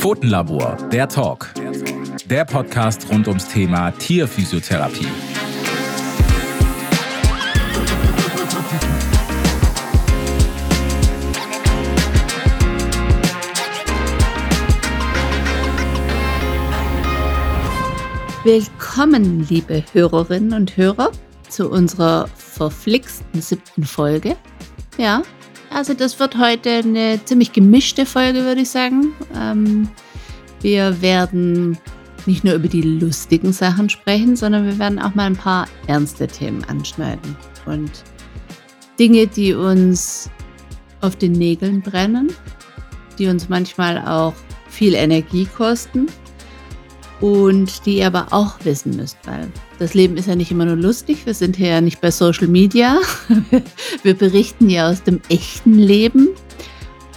Pfotenlabor, der Talk. Der Podcast rund ums Thema Tierphysiotherapie. Willkommen, liebe Hörerinnen und Hörer, zu unserer verflixten siebten Folge. Ja, also das wird heute eine ziemlich gemischte Folge, würde ich sagen. Ähm, wir werden nicht nur über die lustigen Sachen sprechen, sondern wir werden auch mal ein paar ernste Themen anschneiden. Und Dinge, die uns auf den Nägeln brennen, die uns manchmal auch viel Energie kosten und die ihr aber auch wissen müsst, weil das Leben ist ja nicht immer nur lustig. Wir sind hier ja nicht bei Social Media. Wir berichten ja aus dem echten Leben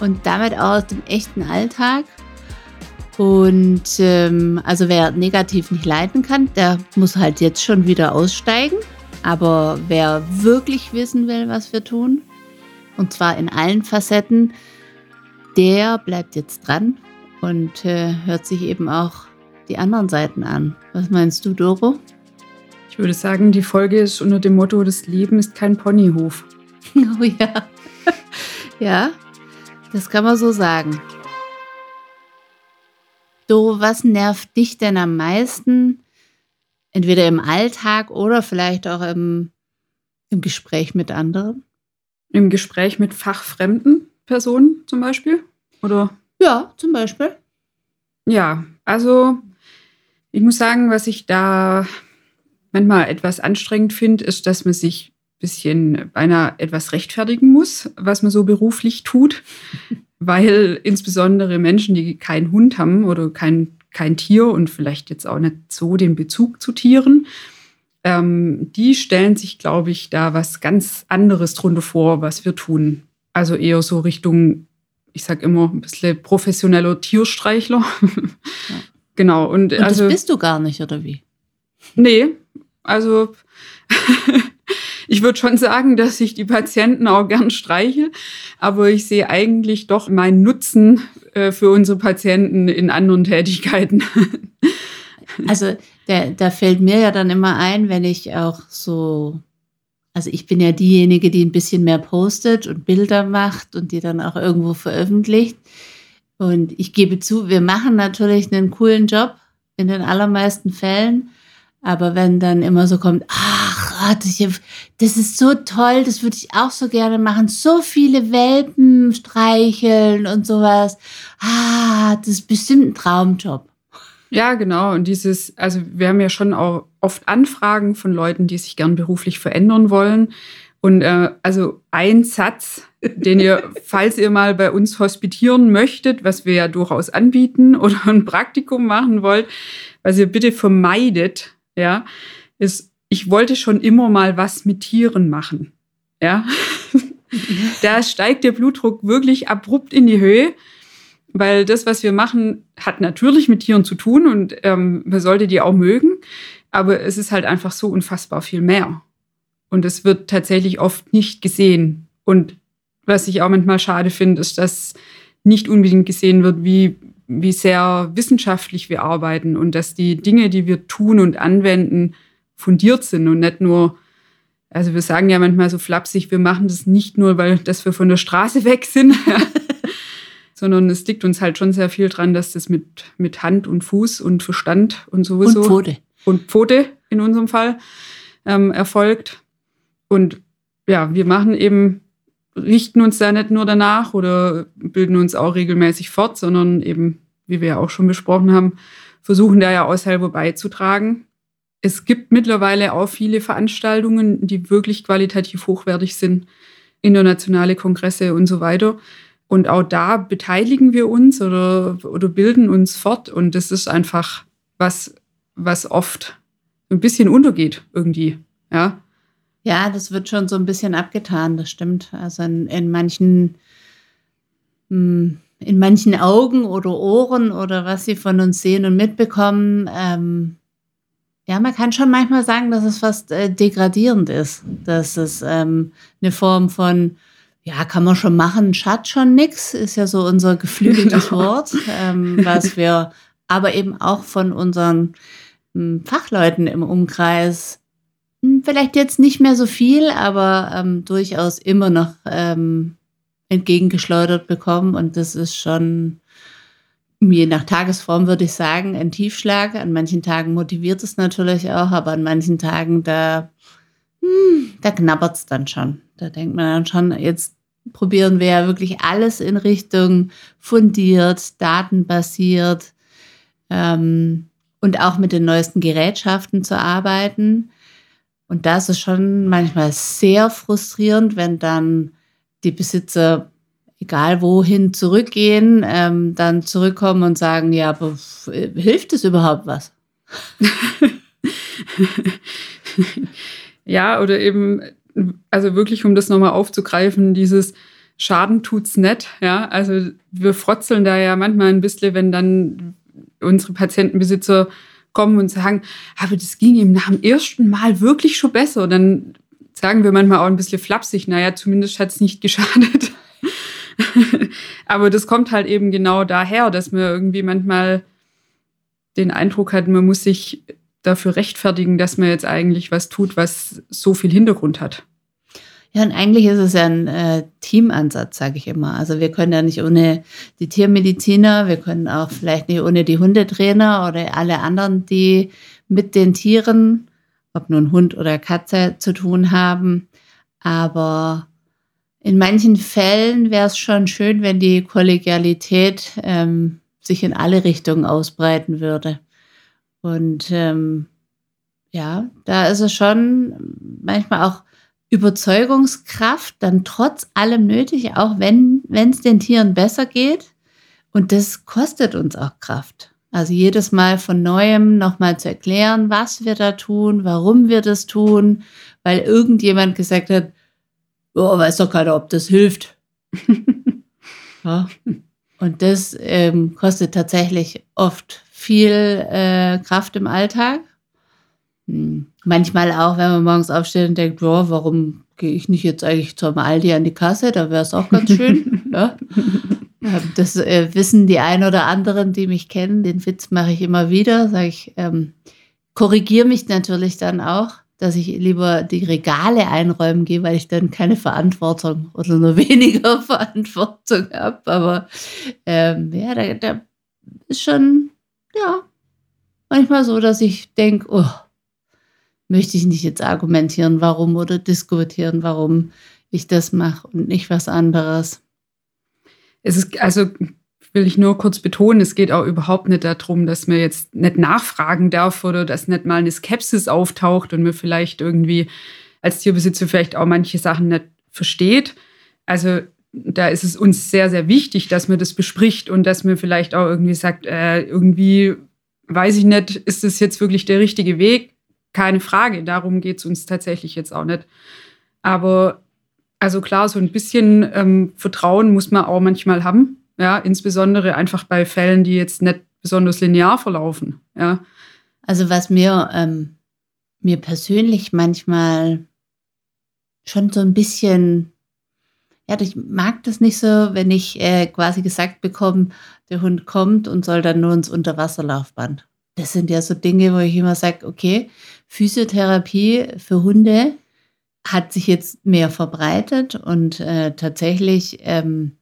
und damit auch aus dem echten Alltag. Und ähm, also wer negativ nicht leiden kann, der muss halt jetzt schon wieder aussteigen. Aber wer wirklich wissen will, was wir tun, und zwar in allen Facetten, der bleibt jetzt dran und äh, hört sich eben auch die anderen Seiten an. Was meinst du, Doro? Ich würde sagen, die Folge ist unter dem Motto, das Leben ist kein Ponyhof. Oh ja. ja, das kann man so sagen. Doro, was nervt dich denn am meisten? Entweder im Alltag oder vielleicht auch im, im Gespräch mit anderen? Im Gespräch mit fachfremden Personen zum Beispiel? Oder? Ja, zum Beispiel. Ja, also ich muss sagen, was ich da manchmal etwas anstrengend finde, ist, dass man sich ein bisschen beinahe etwas rechtfertigen muss, was man so beruflich tut. Weil insbesondere Menschen, die keinen Hund haben oder kein, kein Tier und vielleicht jetzt auch nicht so den Bezug zu Tieren, ähm, die stellen sich, glaube ich, da was ganz anderes drunter vor, was wir tun. Also eher so Richtung, ich sage immer, ein bisschen professioneller Tierstreichler. Ja. Genau. Und, und also, das bist du gar nicht, oder wie? Nee, also ich würde schon sagen, dass ich die Patienten auch gern streiche, aber ich sehe eigentlich doch meinen Nutzen äh, für unsere Patienten in anderen Tätigkeiten. also da, da fällt mir ja dann immer ein, wenn ich auch so, also ich bin ja diejenige, die ein bisschen mehr postet und Bilder macht und die dann auch irgendwo veröffentlicht. Und ich gebe zu, wir machen natürlich einen coolen Job in den allermeisten Fällen. Aber wenn dann immer so kommt, ach, das ist so toll, das würde ich auch so gerne machen, so viele Welpen streicheln und sowas. Ah, das ist bestimmt ein Traumjob. Ja, genau. Und dieses, also wir haben ja schon auch oft Anfragen von Leuten, die sich gern beruflich verändern wollen. Und äh, also ein Satz, den ihr, falls ihr mal bei uns hospitieren möchtet, was wir ja durchaus anbieten, oder ein Praktikum machen wollt, was ihr bitte vermeidet, ja, ist, ich wollte schon immer mal was mit Tieren machen. Ja. da steigt der Blutdruck wirklich abrupt in die Höhe, weil das, was wir machen, hat natürlich mit Tieren zu tun und ähm, man sollte die auch mögen, aber es ist halt einfach so unfassbar viel mehr. Und es wird tatsächlich oft nicht gesehen. Und was ich auch manchmal schade finde, ist, dass nicht unbedingt gesehen wird, wie wie sehr wissenschaftlich wir arbeiten und dass die Dinge, die wir tun und anwenden, fundiert sind und nicht nur, also wir sagen ja manchmal so flapsig, wir machen das nicht nur, weil dass wir von der Straße weg sind, sondern es liegt uns halt schon sehr viel dran, dass das mit, mit Hand und Fuß und Verstand und sowieso. Und Pfote. Und Pfote in unserem Fall ähm, erfolgt. Und ja, wir machen eben richten uns da nicht nur danach oder bilden uns auch regelmäßig fort, sondern eben, wie wir ja auch schon besprochen haben, versuchen da ja auch selber beizutragen. Es gibt mittlerweile auch viele Veranstaltungen, die wirklich qualitativ hochwertig sind, internationale Kongresse und so weiter. Und auch da beteiligen wir uns oder, oder bilden uns fort. Und das ist einfach was, was oft ein bisschen untergeht irgendwie. Ja. Ja, das wird schon so ein bisschen abgetan, das stimmt. Also in, in manchen, hm, in manchen Augen oder Ohren oder was sie von uns sehen und mitbekommen, ähm, ja, man kann schon manchmal sagen, dass es fast äh, degradierend ist, dass es ähm, eine Form von Ja, kann man schon machen. Schadet schon nix, ist ja so unser geflügeltes genau. Wort, ähm, was wir aber eben auch von unseren ähm, Fachleuten im Umkreis hm, vielleicht jetzt nicht mehr so viel, aber ähm, durchaus immer noch ähm, entgegengeschleudert bekommen. Und das ist schon, je nach Tagesform würde ich sagen, ein Tiefschlag. An manchen Tagen motiviert es natürlich auch, aber an manchen Tagen, da, hm, da knabbert es dann schon. Da denkt man dann schon, jetzt probieren wir ja wirklich alles in Richtung fundiert, datenbasiert ähm, und auch mit den neuesten Gerätschaften zu arbeiten. Und da ist schon manchmal sehr frustrierend, wenn dann die Besitzer, egal wohin zurückgehen, ähm, dann zurückkommen und sagen, ja, aber hilft es überhaupt was? ja, oder eben, also wirklich, um das nochmal aufzugreifen, dieses Schaden tut's nicht. Ja, also wir frotzeln da ja manchmal ein bisschen, wenn dann unsere Patientenbesitzer kommen und sagen, aber das ging ihm nach dem ersten Mal wirklich schon besser. Dann sagen wir manchmal auch ein bisschen flapsig, naja, zumindest hat es nicht geschadet. aber das kommt halt eben genau daher, dass man irgendwie manchmal den Eindruck hat, man muss sich dafür rechtfertigen, dass man jetzt eigentlich was tut, was so viel Hintergrund hat. Ja, und eigentlich ist es ja ein äh, Teamansatz, sage ich immer. Also wir können ja nicht ohne die Tiermediziner, wir können auch vielleicht nicht ohne die Hundetrainer oder alle anderen, die mit den Tieren, ob nun Hund oder Katze, zu tun haben. Aber in manchen Fällen wäre es schon schön, wenn die Kollegialität ähm, sich in alle Richtungen ausbreiten würde. Und ähm, ja, da ist es schon manchmal auch Überzeugungskraft dann trotz allem nötig, auch wenn es den Tieren besser geht. Und das kostet uns auch Kraft. Also jedes Mal von neuem nochmal zu erklären, was wir da tun, warum wir das tun, weil irgendjemand gesagt hat, oh, weiß doch keiner, ob das hilft. ja. Und das ähm, kostet tatsächlich oft viel äh, Kraft im Alltag. Hm. Manchmal auch, wenn man morgens aufsteht und denkt, boah, warum gehe ich nicht jetzt eigentlich zum Aldi an die Kasse? Da wäre es auch ganz schön. ja. Das äh, wissen die ein oder anderen, die mich kennen. Den Witz mache ich immer wieder. Sage ich, ähm, korrigiere mich natürlich dann auch, dass ich lieber die Regale einräumen gehe, weil ich dann keine Verantwortung oder nur weniger Verantwortung habe. Aber ähm, ja, da, da ist schon, ja, manchmal so, dass ich denke, oh, möchte ich nicht jetzt argumentieren, warum oder diskutieren, warum ich das mache und nicht was anderes. Es ist, also will ich nur kurz betonen, es geht auch überhaupt nicht darum, dass man jetzt nicht nachfragen darf oder dass nicht mal eine Skepsis auftaucht und man vielleicht irgendwie als Tierbesitzer vielleicht auch manche Sachen nicht versteht. Also da ist es uns sehr, sehr wichtig, dass man das bespricht und dass man vielleicht auch irgendwie sagt, äh, irgendwie weiß ich nicht, ist das jetzt wirklich der richtige Weg? Keine Frage. Darum geht es uns tatsächlich jetzt auch nicht. Aber also klar, so ein bisschen ähm, Vertrauen muss man auch manchmal haben. Ja, insbesondere einfach bei Fällen, die jetzt nicht besonders linear verlaufen. Ja. Also was mir, ähm, mir persönlich manchmal schon so ein bisschen, ja, ich mag das nicht so, wenn ich äh, quasi gesagt bekomme, der Hund kommt und soll dann nur ins Unterwasserlaufband. Das sind ja so Dinge, wo ich immer sage, okay, Physiotherapie für Hunde hat sich jetzt mehr verbreitet und äh, tatsächlich ähm,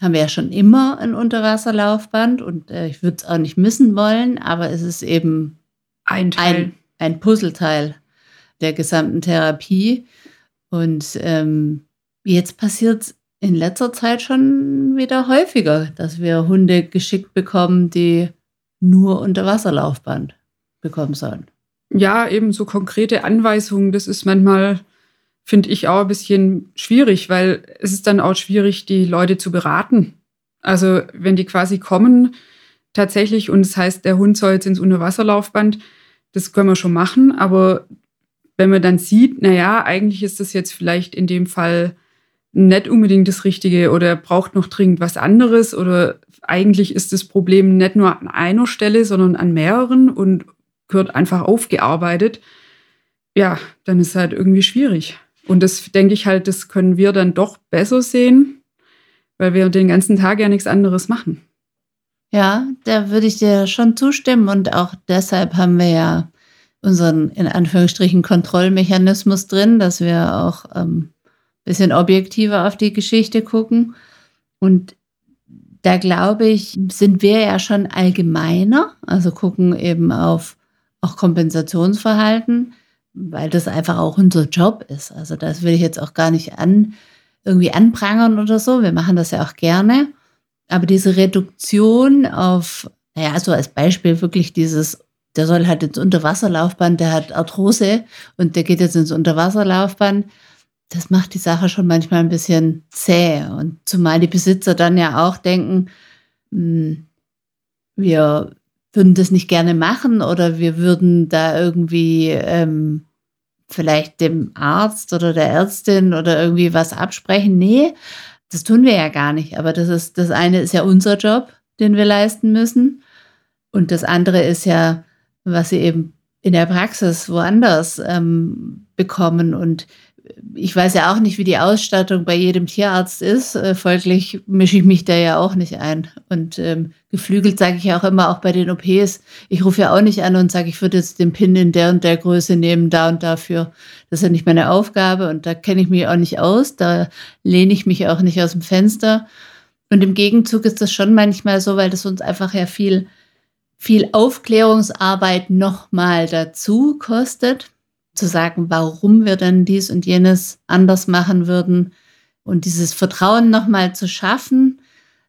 haben wir ja schon immer ein Unterwasserlaufband und äh, ich würde es auch nicht missen wollen, aber es ist eben ein, Teil. ein, ein Puzzleteil der gesamten Therapie. Und ähm, jetzt passiert es in letzter Zeit schon wieder häufiger, dass wir Hunde geschickt bekommen, die nur Unterwasserlaufband bekommen sollen ja, eben so konkrete Anweisungen, das ist manchmal, finde ich, auch ein bisschen schwierig, weil es ist dann auch schwierig, die Leute zu beraten. Also wenn die quasi kommen tatsächlich und es das heißt, der Hund soll jetzt ins Unterwasserlaufband, das können wir schon machen, aber wenn man dann sieht, naja, eigentlich ist das jetzt vielleicht in dem Fall nicht unbedingt das Richtige oder braucht noch dringend was anderes oder eigentlich ist das Problem nicht nur an einer Stelle, sondern an mehreren und gehört einfach aufgearbeitet, ja, dann ist es halt irgendwie schwierig. Und das denke ich halt, das können wir dann doch besser sehen, weil wir den ganzen Tag ja nichts anderes machen. Ja, da würde ich dir schon zustimmen und auch deshalb haben wir ja unseren in Anführungsstrichen Kontrollmechanismus drin, dass wir auch ähm, bisschen objektiver auf die Geschichte gucken. Und da glaube ich, sind wir ja schon allgemeiner, also gucken eben auf auch Kompensationsverhalten, weil das einfach auch unser Job ist. Also das will ich jetzt auch gar nicht an, irgendwie anprangern oder so. Wir machen das ja auch gerne. Aber diese Reduktion auf, naja, so als Beispiel wirklich dieses, der soll halt ins Unterwasserlaufband, der hat Arthrose und der geht jetzt ins Unterwasserlaufband das macht die Sache schon manchmal ein bisschen zäh. Und zumal die Besitzer dann ja auch denken, hm, wir würden das nicht gerne machen oder wir würden da irgendwie ähm, vielleicht dem Arzt oder der Ärztin oder irgendwie was absprechen. Nee, das tun wir ja gar nicht. Aber das ist, das eine ist ja unser Job, den wir leisten müssen. Und das andere ist ja, was sie eben in der Praxis woanders ähm, bekommen. Und ich weiß ja auch nicht, wie die Ausstattung bei jedem Tierarzt ist. Äh, folglich mische ich mich da ja auch nicht ein. Und ähm, geflügelt sage ich ja auch immer, auch bei den OPs. Ich rufe ja auch nicht an und sage, ich würde jetzt den Pin in der und der Größe nehmen, da und dafür. Das ist ja nicht meine Aufgabe und da kenne ich mich auch nicht aus. Da lehne ich mich auch nicht aus dem Fenster. Und im Gegenzug ist das schon manchmal so, weil das uns einfach ja viel, viel Aufklärungsarbeit nochmal dazu kostet zu sagen, warum wir denn dies und jenes anders machen würden und dieses Vertrauen nochmal zu schaffen,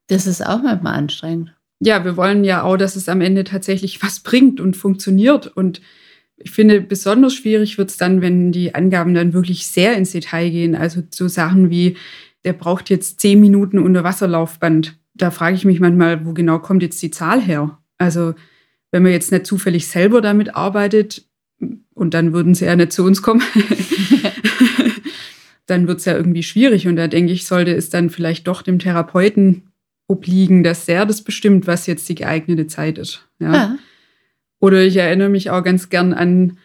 das ist auch manchmal anstrengend. Ja, wir wollen ja auch, dass es am Ende tatsächlich was bringt und funktioniert. Und ich finde, besonders schwierig wird es dann, wenn die Angaben dann wirklich sehr ins Detail gehen. Also so Sachen wie, der braucht jetzt zehn Minuten unter Wasserlaufband. Da frage ich mich manchmal, wo genau kommt jetzt die Zahl her? Also wenn man jetzt nicht zufällig selber damit arbeitet, und dann würden sie ja nicht zu uns kommen. dann wird es ja irgendwie schwierig. Und da denke ich, sollte es dann vielleicht doch dem Therapeuten obliegen, dass der das bestimmt, was jetzt die geeignete Zeit ist. Ja. ja. Oder ich erinnere mich auch ganz gern an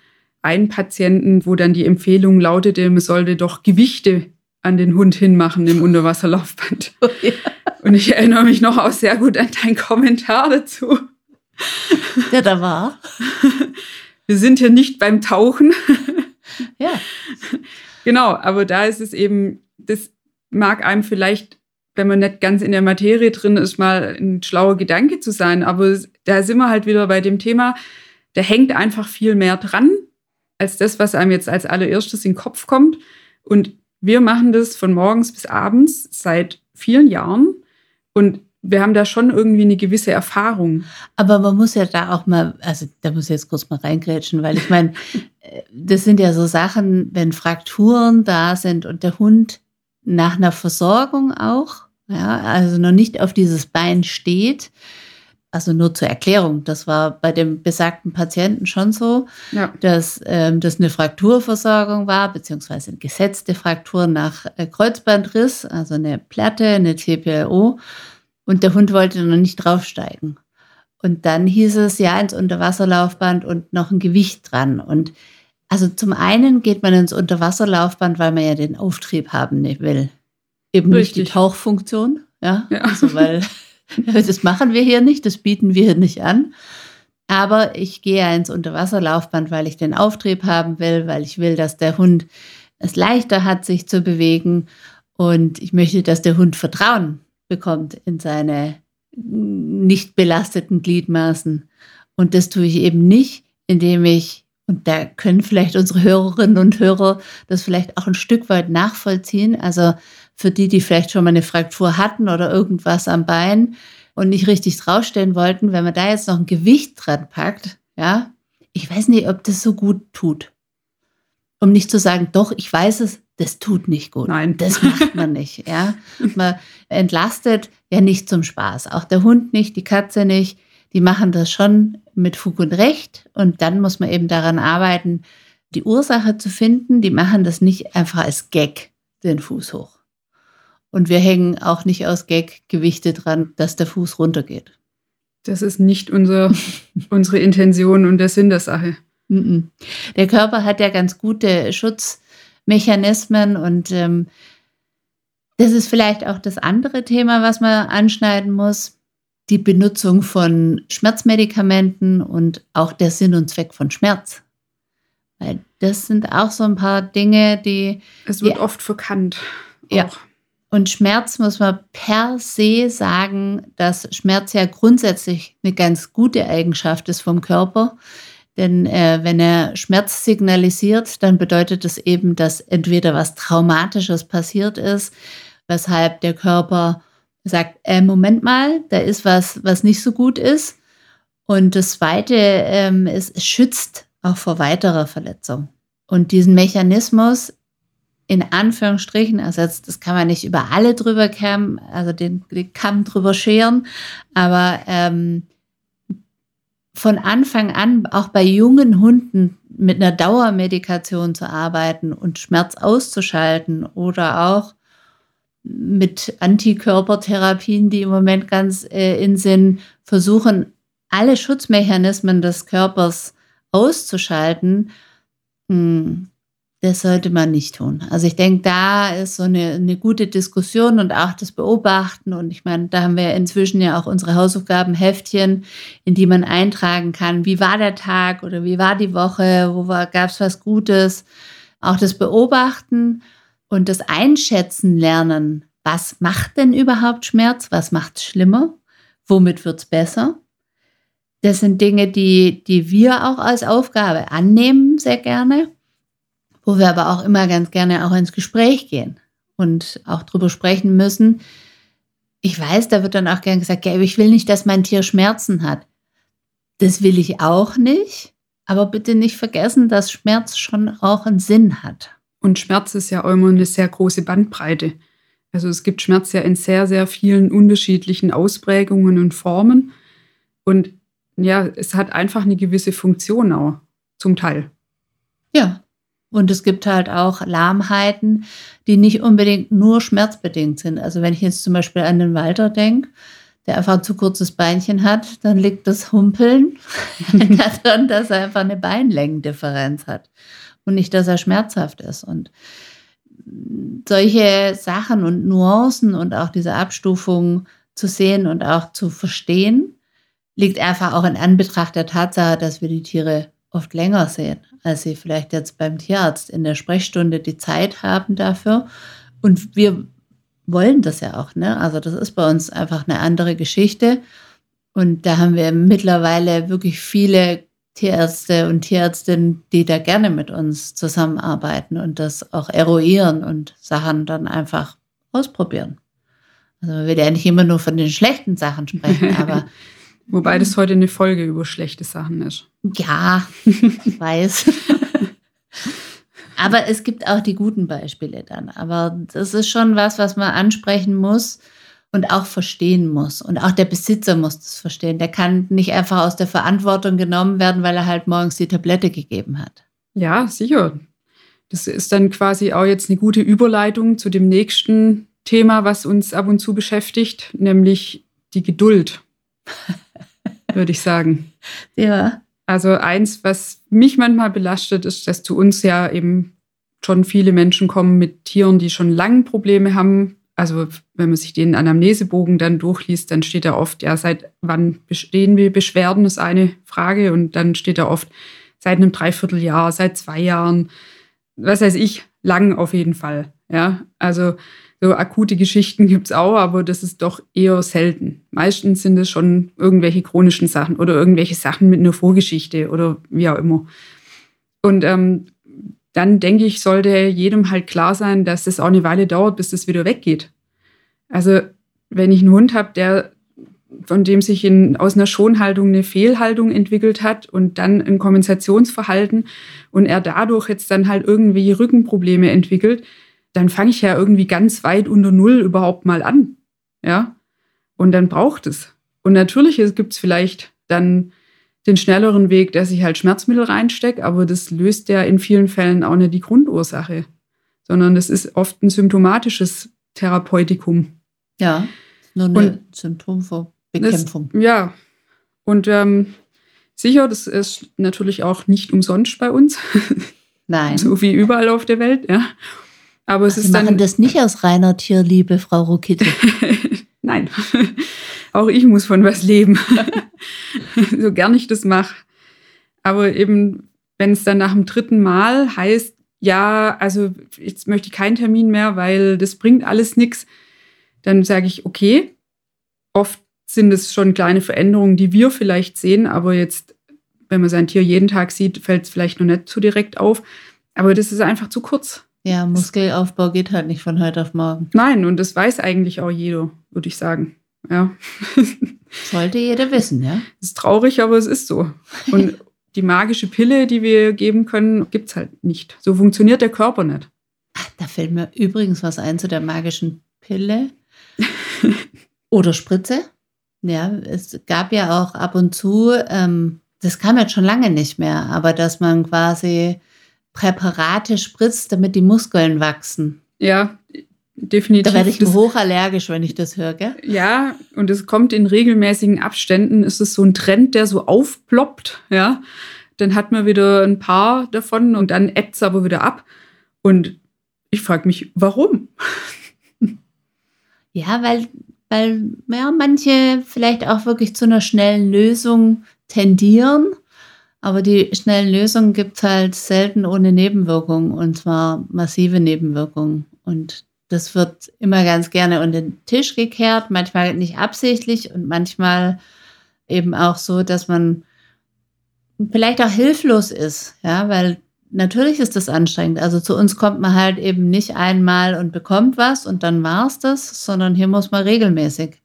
einen Patienten, wo dann die Empfehlung lautete, man sollte doch Gewichte an den Hund hinmachen im Unterwasserlaufband. Oh, ja. Und ich erinnere mich noch auch sehr gut an deinen Kommentar dazu. Der da war. wir sind hier nicht beim Tauchen. ja. Genau, aber da ist es eben, das mag einem vielleicht, wenn man nicht ganz in der Materie drin ist, mal ein schlauer Gedanke zu sein. Aber da sind wir halt wieder bei dem Thema, da hängt einfach viel mehr dran, als das, was einem jetzt als allererstes in den Kopf kommt. Und wir machen das von morgens bis abends seit vielen Jahren. Und wir haben da schon irgendwie eine gewisse Erfahrung. Aber man muss ja da auch mal, also da muss ich jetzt kurz mal reingrätschen, weil ich meine, äh, das sind ja so Sachen, wenn Frakturen da sind und der Hund nach einer Versorgung auch, ja, also noch nicht auf dieses Bein steht. Also nur zur Erklärung, das war bei dem besagten Patienten schon so, ja. dass ähm, das eine Frakturversorgung war, beziehungsweise eine gesetzte Fraktur nach äh, Kreuzbandriss, also eine Platte, eine TPLO. Und der Hund wollte noch nicht draufsteigen. Und dann hieß es ja ins Unterwasserlaufband und noch ein Gewicht dran. Und also zum einen geht man ins Unterwasserlaufband, weil man ja den Auftrieb haben will. Eben Richtig. nicht die Tauchfunktion. Ja, ja. Also weil das machen wir hier nicht, das bieten wir hier nicht an. Aber ich gehe ja ins Unterwasserlaufband, weil ich den Auftrieb haben will, weil ich will, dass der Hund es leichter hat, sich zu bewegen. Und ich möchte, dass der Hund Vertrauen bekommt in seine nicht belasteten Gliedmaßen. Und das tue ich eben nicht, indem ich, und da können vielleicht unsere Hörerinnen und Hörer das vielleicht auch ein Stück weit nachvollziehen. Also für die, die vielleicht schon mal eine Fraktur hatten oder irgendwas am Bein und nicht richtig draufstellen wollten, wenn man da jetzt noch ein Gewicht dran packt, ja, ich weiß nicht, ob das so gut tut. Um nicht zu sagen, doch, ich weiß es, das tut nicht gut. Nein. Das macht man nicht. Ja. Man entlastet ja nicht zum Spaß. Auch der Hund nicht, die Katze nicht. Die machen das schon mit Fug und Recht. Und dann muss man eben daran arbeiten, die Ursache zu finden. Die machen das nicht einfach als Gag, den Fuß hoch. Und wir hängen auch nicht aus Gag Gewichte dran, dass der Fuß runtergeht. Das ist nicht unser, unsere Intention und der Sinn der Sache. Der Körper hat ja ganz gute Schutz Mechanismen und ähm, das ist vielleicht auch das andere Thema, was man anschneiden muss. Die Benutzung von Schmerzmedikamenten und auch der Sinn und Zweck von Schmerz. Weil das sind auch so ein paar Dinge, die. Es wird die, oft verkannt. Auch. Ja. Und Schmerz muss man per se sagen, dass Schmerz ja grundsätzlich eine ganz gute Eigenschaft ist vom Körper. Denn äh, wenn er Schmerz signalisiert, dann bedeutet das eben, dass entweder was Traumatisches passiert ist, weshalb der Körper sagt, äh, Moment mal, da ist was, was nicht so gut ist. Und das Zweite ähm, ist, es schützt auch vor weiterer Verletzung. Und diesen Mechanismus in Anführungsstrichen, also jetzt, das kann man nicht über alle drüber kämmen, also den, den Kamm drüber scheren, aber ähm, von Anfang an auch bei jungen Hunden mit einer Dauermedikation zu arbeiten und Schmerz auszuschalten oder auch mit Antikörpertherapien, die im Moment ganz äh, in sind, versuchen, alle Schutzmechanismen des Körpers auszuschalten, mh, hm, das sollte man nicht tun. Also ich denke, da ist so eine, eine gute Diskussion und auch das Beobachten. Und ich meine, da haben wir inzwischen ja auch unsere Hausaufgabenheftchen, in die man eintragen kann, wie war der Tag oder wie war die Woche, wo gab es was Gutes. Auch das Beobachten und das Einschätzen lernen, was macht denn überhaupt Schmerz, was macht es schlimmer, womit wird es besser. Das sind Dinge, die, die wir auch als Aufgabe annehmen, sehr gerne, wo wir aber auch immer ganz gerne auch ins Gespräch gehen und auch darüber sprechen müssen. Ich weiß, da wird dann auch gern gesagt, ja, ich will nicht, dass mein Tier Schmerzen hat. Das will ich auch nicht, aber bitte nicht vergessen, dass Schmerz schon auch einen Sinn hat. Und Schmerz ist ja immer eine sehr große Bandbreite. Also es gibt Schmerz ja in sehr, sehr vielen unterschiedlichen Ausprägungen und Formen. Und ja, es hat einfach eine gewisse Funktion auch, zum Teil. Ja. Und es gibt halt auch Lahmheiten, die nicht unbedingt nur schmerzbedingt sind. Also wenn ich jetzt zum Beispiel an den Walter denke, der einfach ein zu kurzes Beinchen hat, dann liegt das Humpeln daran, dass er einfach eine Beinlängendifferenz hat und nicht, dass er schmerzhaft ist. Und solche Sachen und Nuancen und auch diese Abstufung zu sehen und auch zu verstehen, liegt einfach auch in Anbetracht der Tatsache, dass wir die Tiere oft länger sehen, als sie vielleicht jetzt beim Tierarzt in der Sprechstunde die Zeit haben dafür. Und wir wollen das ja auch, ne? Also das ist bei uns einfach eine andere Geschichte. Und da haben wir mittlerweile wirklich viele Tierärzte und Tierärztinnen, die da gerne mit uns zusammenarbeiten und das auch eruieren und Sachen dann einfach ausprobieren. Also man will ja nicht immer nur von den schlechten Sachen sprechen, aber. Wobei das heute eine Folge über schlechte Sachen ist. Ja, ich weiß. aber es gibt auch die guten Beispiele dann. Aber das ist schon was, was man ansprechen muss und auch verstehen muss. Und auch der Besitzer muss das verstehen. Der kann nicht einfach aus der Verantwortung genommen werden, weil er halt morgens die Tablette gegeben hat. Ja, sicher. Das ist dann quasi auch jetzt eine gute Überleitung zu dem nächsten Thema, was uns ab und zu beschäftigt, nämlich die Geduld, würde ich sagen. Ja. Also eins, was mich manchmal belastet, ist, dass zu uns ja eben schon viele Menschen kommen mit Tieren, die schon lange Probleme haben, also wenn man sich den Anamnesebogen dann durchliest, dann steht da oft, ja, seit wann bestehen wir Beschwerden, ist eine Frage. Und dann steht da oft, seit einem Dreivierteljahr, seit zwei Jahren, was weiß ich, lang auf jeden Fall. Ja, also so akute Geschichten gibt es auch, aber das ist doch eher selten. Meistens sind es schon irgendwelche chronischen Sachen oder irgendwelche Sachen mit einer Vorgeschichte oder wie auch immer. Und ähm, dann denke ich, sollte jedem halt klar sein, dass es auch eine Weile dauert, bis das wieder weggeht. Also wenn ich einen Hund habe, der von dem sich in, aus einer Schonhaltung eine Fehlhaltung entwickelt hat und dann ein Kompensationsverhalten und er dadurch jetzt dann halt irgendwie Rückenprobleme entwickelt, dann fange ich ja irgendwie ganz weit unter Null überhaupt mal an. Ja. Und dann braucht es. Und natürlich gibt es vielleicht dann den schnelleren Weg, dass ich halt Schmerzmittel reinstecke, aber das löst ja in vielen Fällen auch nicht die Grundursache, sondern das ist oft ein symptomatisches Therapeutikum. Ja, nur eine Symptombekämpfung. ja, und ähm, sicher, das ist natürlich auch nicht umsonst bei uns. Nein. So wie überall auf der Welt, ja. Aber es Sie ist machen dann. das nicht aus reiner Tierliebe, Frau Rokitte. Nein, auch ich muss von was leben. so gern ich das mache. Aber eben, wenn es dann nach dem dritten Mal heißt, ja, also jetzt möchte ich keinen Termin mehr, weil das bringt alles nichts, dann sage ich, okay, oft sind es schon kleine Veränderungen, die wir vielleicht sehen, aber jetzt, wenn man sein Tier jeden Tag sieht, fällt es vielleicht noch nicht zu direkt auf. Aber das ist einfach zu kurz. Ja, Muskelaufbau geht halt nicht von heute auf morgen. Nein, und das weiß eigentlich auch jeder, würde ich sagen. Ja. Sollte jeder wissen, ja? Das ist traurig, aber es ist so. Und die magische Pille, die wir geben können, gibt es halt nicht. So funktioniert der Körper nicht. Ach, da fällt mir übrigens was ein zu der magischen Pille. Oder Spritze. Ja, es gab ja auch ab und zu, ähm, das kam jetzt schon lange nicht mehr, aber dass man quasi Präparate spritzt, damit die Muskeln wachsen. Ja, definitiv. Da werde ich hochallergisch, wenn ich das höre, gell? Ja, und es kommt in regelmäßigen Abständen, ist es so ein Trend, der so aufploppt, ja. Dann hat man wieder ein paar davon und dann ebbt es aber wieder ab. Und ich frage mich, warum? Ja, weil, weil ja, manche vielleicht auch wirklich zu einer schnellen Lösung tendieren. Aber die schnellen Lösungen gibt es halt selten ohne Nebenwirkungen und zwar massive Nebenwirkungen. Und das wird immer ganz gerne unter den Tisch gekehrt, manchmal nicht absichtlich und manchmal eben auch so, dass man vielleicht auch hilflos ist, ja, weil natürlich ist das anstrengend. Also zu uns kommt man halt eben nicht einmal und bekommt was und dann war's das, sondern hier muss man regelmäßig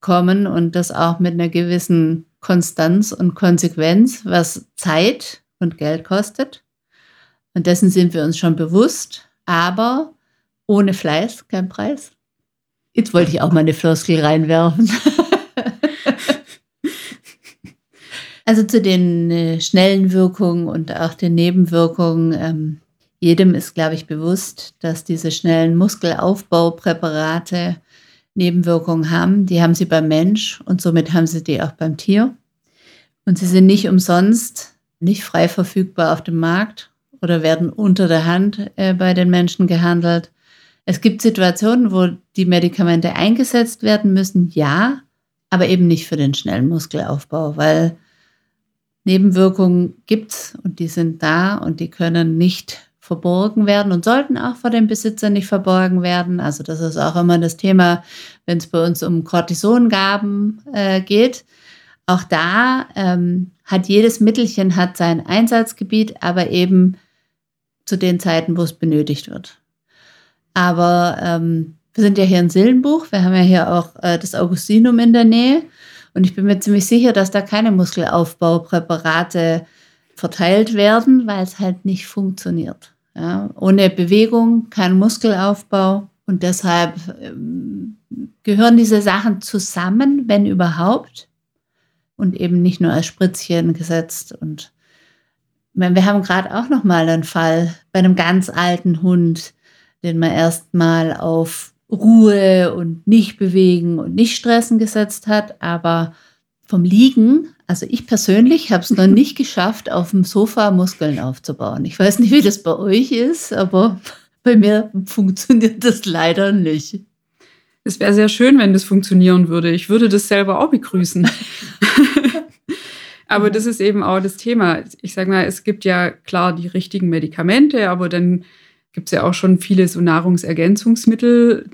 kommen und das auch mit einer gewissen Konstanz und Konsequenz, was Zeit und Geld kostet. Und dessen sind wir uns schon bewusst, aber ohne Fleiß kein Preis. Jetzt wollte ich auch mal eine Floskel reinwerfen. Also zu den äh, schnellen Wirkungen und auch den Nebenwirkungen. Ähm, jedem ist, glaube ich, bewusst, dass diese schnellen Muskelaufbaupräparate Nebenwirkungen haben. Die haben sie beim Mensch und somit haben sie die auch beim Tier. Und sie sind nicht umsonst nicht frei verfügbar auf dem Markt oder werden unter der Hand äh, bei den Menschen gehandelt. Es gibt Situationen, wo die Medikamente eingesetzt werden müssen, ja, aber eben nicht für den schnellen Muskelaufbau, weil Nebenwirkungen gibt's und die sind da und die können nicht verborgen werden und sollten auch vor den Besitzern nicht verborgen werden. Also das ist auch immer das Thema, wenn es bei uns um Cortisongaben äh, geht. Auch da ähm, hat jedes Mittelchen hat sein Einsatzgebiet, aber eben zu den Zeiten, wo es benötigt wird. Aber ähm, wir sind ja hier in Sillenbuch, wir haben ja hier auch äh, das Augustinum in der Nähe. Und ich bin mir ziemlich sicher, dass da keine Muskelaufbaupräparate verteilt werden, weil es halt nicht funktioniert. Ja, ohne Bewegung kein Muskelaufbau. Und deshalb ähm, gehören diese Sachen zusammen, wenn überhaupt. Und eben nicht nur als Spritzchen gesetzt. Und wir haben gerade auch noch mal einen Fall bei einem ganz alten Hund, den man erstmal auf Ruhe und nicht bewegen und nicht stressen gesetzt hat, aber vom Liegen, also ich persönlich habe es noch nicht geschafft, auf dem Sofa Muskeln aufzubauen. Ich weiß nicht, wie das bei euch ist, aber bei mir funktioniert das leider nicht. Es wäre sehr schön, wenn das funktionieren würde. Ich würde das selber auch begrüßen. aber das ist eben auch das Thema. Ich sage mal, es gibt ja klar die richtigen Medikamente, aber dann gibt es ja auch schon viele so Nahrungsergänzungsmittel,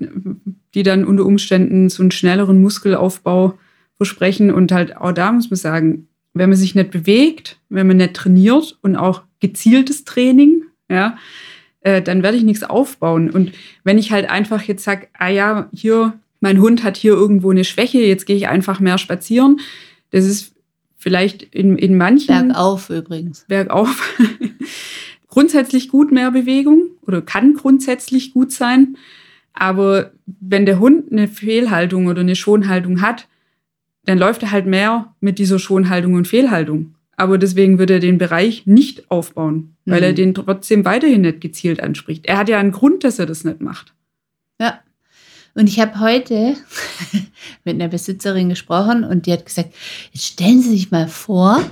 die dann unter Umständen so einen schnelleren Muskelaufbau versprechen. Und halt auch da muss man sagen, wenn man sich nicht bewegt, wenn man nicht trainiert und auch gezieltes Training, ja, äh, dann werde ich nichts aufbauen. Und wenn ich halt einfach jetzt sage, ah ja, hier, mein Hund hat hier irgendwo eine Schwäche, jetzt gehe ich einfach mehr spazieren, das ist vielleicht in, in manchen. Bergauf übrigens. Bergauf. grundsätzlich gut mehr Bewegung oder kann grundsätzlich gut sein. Aber wenn der Hund eine Fehlhaltung oder eine Schonhaltung hat, dann läuft er halt mehr mit dieser Schonhaltung und Fehlhaltung. Aber deswegen wird er den Bereich nicht aufbauen, weil Mhm. er den trotzdem weiterhin nicht gezielt anspricht. Er hat ja einen Grund, dass er das nicht macht. Ja. Und ich habe heute mit einer Besitzerin gesprochen und die hat gesagt, jetzt stellen Sie sich mal vor,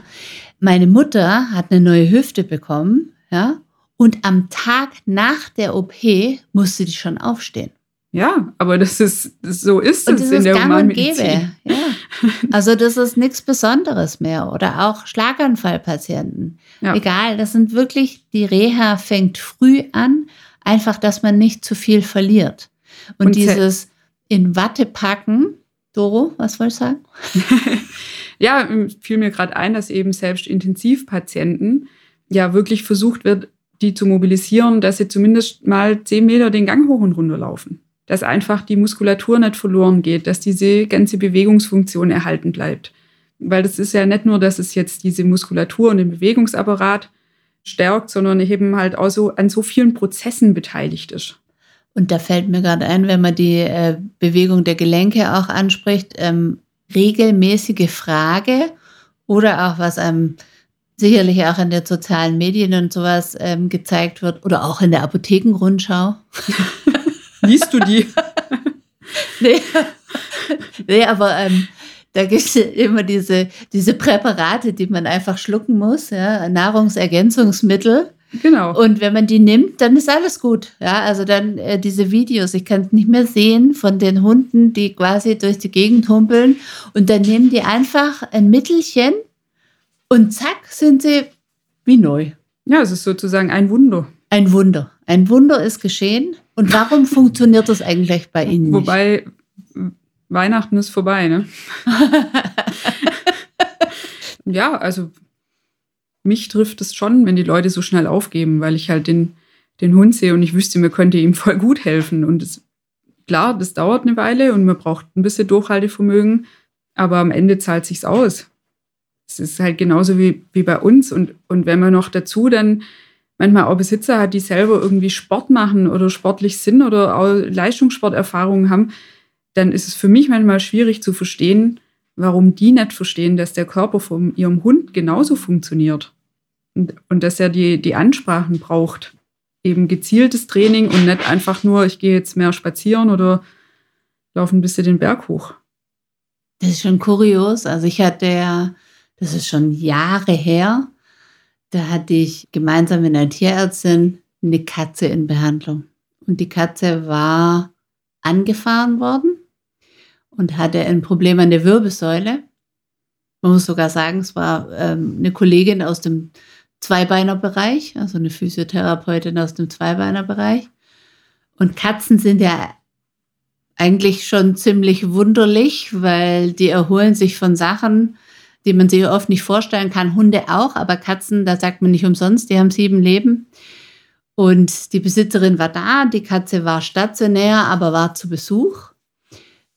meine Mutter hat eine neue Hüfte bekommen, ja, Und am Tag nach der OP musste die schon aufstehen. Ja, aber das ist so ist Und es in der Humanmedizin. gäbe. Ja. Also das ist nichts Besonderes mehr. Oder auch Schlaganfallpatienten. Ja. Egal, das sind wirklich, die Reha fängt früh an, einfach, dass man nicht zu viel verliert. Und, Und dieses in Watte packen, Doro, was wolltest du sagen? Ja, fiel mir gerade ein, dass eben selbst Intensivpatienten ja wirklich versucht wird, die zu mobilisieren, dass sie zumindest mal zehn Meter den Gang hoch und runter laufen. Dass einfach die Muskulatur nicht verloren geht, dass diese ganze Bewegungsfunktion erhalten bleibt. Weil das ist ja nicht nur, dass es jetzt diese Muskulatur und den Bewegungsapparat stärkt, sondern eben halt auch so an so vielen Prozessen beteiligt ist. Und da fällt mir gerade ein, wenn man die äh, Bewegung der Gelenke auch anspricht, ähm, regelmäßige Frage oder auch was einem sicherlich auch in den sozialen Medien und sowas ähm, gezeigt wird oder auch in der Apothekenrundschau. Liest du die? Nee, nee aber ähm, da gibt es immer diese, diese Präparate, die man einfach schlucken muss, ja, Nahrungsergänzungsmittel. genau. Und wenn man die nimmt, dann ist alles gut. Ja, also dann äh, diese Videos, ich kann es nicht mehr sehen von den Hunden, die quasi durch die Gegend humpeln. Und dann nehmen die einfach ein Mittelchen und zack, sind sie wie neu. Ja, es ist sozusagen ein Wunder. Ein Wunder. Ein Wunder ist geschehen. Und warum funktioniert das eigentlich bei Ihnen nicht? Wobei Weihnachten ist vorbei, ne? ja, also mich trifft es schon, wenn die Leute so schnell aufgeben, weil ich halt den, den Hund sehe und ich wüsste, mir könnte ihm voll gut helfen. Und es, klar, das dauert eine Weile und man braucht ein bisschen Durchhaltevermögen, aber am Ende zahlt sich's aus. Es ist halt genauso wie, wie bei uns. Und, und wenn man noch dazu dann manchmal auch Besitzer hat, die selber irgendwie Sport machen oder sportlich sind oder auch Leistungssporterfahrungen haben, dann ist es für mich manchmal schwierig zu verstehen, warum die nicht verstehen, dass der Körper von ihrem Hund genauso funktioniert. Und, und dass er die, die Ansprachen braucht. Eben gezieltes Training und nicht einfach nur, ich gehe jetzt mehr spazieren oder laufe ein bisschen den Berg hoch. Das ist schon kurios. Also ich hatte ja, das ist schon Jahre her, da hatte ich gemeinsam mit einer Tierärztin eine Katze in Behandlung. Und die Katze war angefahren worden und hatte ein Problem an der Wirbelsäule. Man muss sogar sagen, es war ähm, eine Kollegin aus dem Zweibeinerbereich, also eine Physiotherapeutin aus dem Zweibeinerbereich. Und Katzen sind ja eigentlich schon ziemlich wunderlich, weil die erholen sich von Sachen, die man sich oft nicht vorstellen kann. Hunde auch, aber Katzen, da sagt man nicht umsonst, die haben sieben Leben. Und die Besitzerin war da, die Katze war stationär, aber war zu Besuch.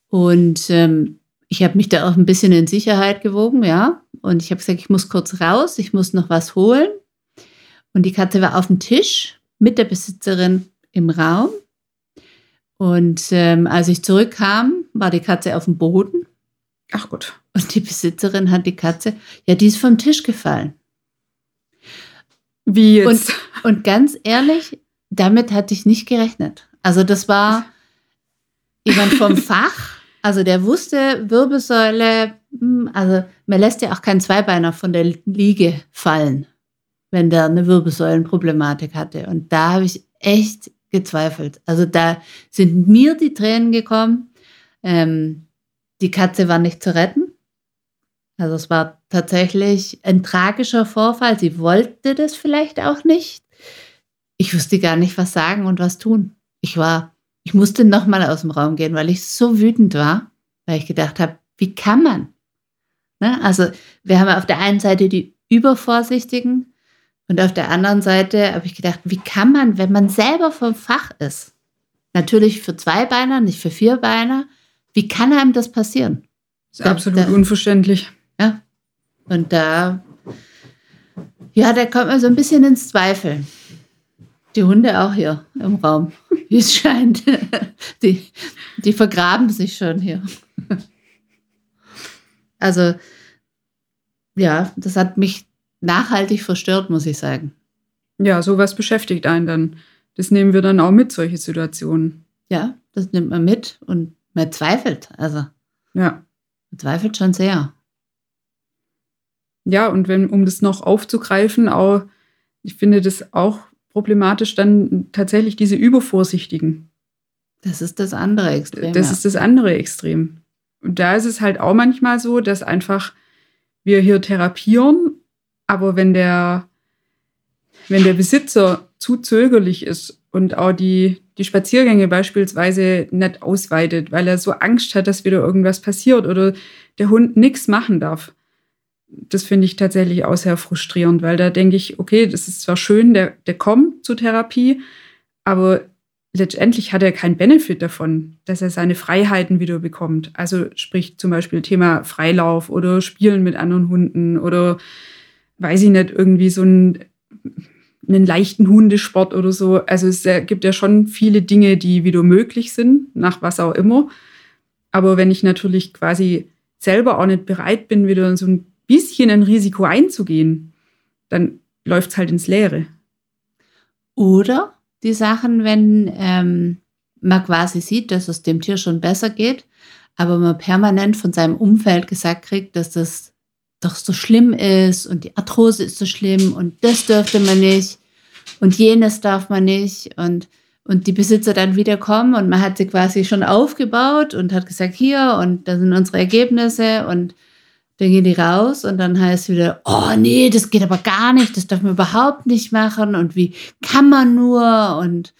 Und ähm, ich habe mich da auch ein bisschen in Sicherheit gewogen, ja. Und ich habe gesagt, ich muss kurz raus, ich muss noch was holen. Und die Katze war auf dem Tisch mit der Besitzerin im Raum. Und ähm, als ich zurückkam, war die Katze auf dem Boden. Ach Gott. Und die Besitzerin hat die Katze, ja, die ist vom Tisch gefallen. Wie jetzt? Und ganz ehrlich, damit hatte ich nicht gerechnet. Also das war jemand vom Fach, also der wusste, Wirbelsäule, hm, also man lässt ja auch keinen Zweibeiner von der Liege fallen, wenn der eine Wirbelsäulenproblematik hatte. Und da habe ich echt gezweifelt. Also da sind mir die Tränen gekommen. Ähm, die Katze war nicht zu retten. Also es war tatsächlich ein tragischer Vorfall. Sie wollte das vielleicht auch nicht. Ich wusste gar nicht, was sagen und was tun. Ich war, ich musste nochmal aus dem Raum gehen, weil ich so wütend war, weil ich gedacht habe, wie kann man? Ne? Also wir haben auf der einen Seite die Übervorsichtigen und auf der anderen Seite habe ich gedacht, wie kann man, wenn man selber vom Fach ist, natürlich für Zweibeiner, nicht für Vierbeiner, wie kann einem das passieren? Das ist absolut unverständlich. Ja. Und da, ja, da kommt man so ein bisschen ins Zweifeln. Die Hunde auch hier im Raum, wie es scheint. Die, die vergraben sich schon hier. Also, ja, das hat mich nachhaltig verstört, muss ich sagen. Ja, sowas beschäftigt einen dann. Das nehmen wir dann auch mit, solche Situationen. Ja, das nimmt man mit und man zweifelt. Also, Ja. man zweifelt schon sehr. Ja, und wenn, um das noch aufzugreifen, auch, ich finde das auch problematisch dann tatsächlich diese Übervorsichtigen. Das ist das andere Extrem. Das ja. ist das andere Extrem. Und da ist es halt auch manchmal so, dass einfach wir hier therapieren, aber wenn der, wenn der Besitzer zu zögerlich ist und auch die, die Spaziergänge beispielsweise nicht ausweitet, weil er so Angst hat, dass wieder irgendwas passiert oder der Hund nichts machen darf, das finde ich tatsächlich auch sehr frustrierend, weil da denke ich, okay, das ist zwar schön, der, der kommt zur Therapie, aber letztendlich hat er keinen Benefit davon, dass er seine Freiheiten wieder bekommt. Also sprich zum Beispiel Thema Freilauf oder Spielen mit anderen Hunden oder weiß ich nicht, irgendwie so einen, einen leichten Hundesport oder so. Also es gibt ja schon viele Dinge, die wieder möglich sind, nach was auch immer. Aber wenn ich natürlich quasi selber auch nicht bereit bin, wieder so ein bisschen ein Risiko einzugehen, dann läuft es halt ins Leere. Oder die Sachen, wenn ähm, man quasi sieht, dass es dem Tier schon besser geht, aber man permanent von seinem Umfeld gesagt kriegt, dass das doch so schlimm ist und die Arthrose ist so schlimm und das dürfte man nicht und jenes darf man nicht und und die Besitzer dann wieder kommen und man hat sie quasi schon aufgebaut und hat gesagt, hier und da sind unsere Ergebnisse und dann gehen die raus und dann heißt wieder, oh nee, das geht aber gar nicht, das dürfen wir überhaupt nicht machen und wie kann man nur und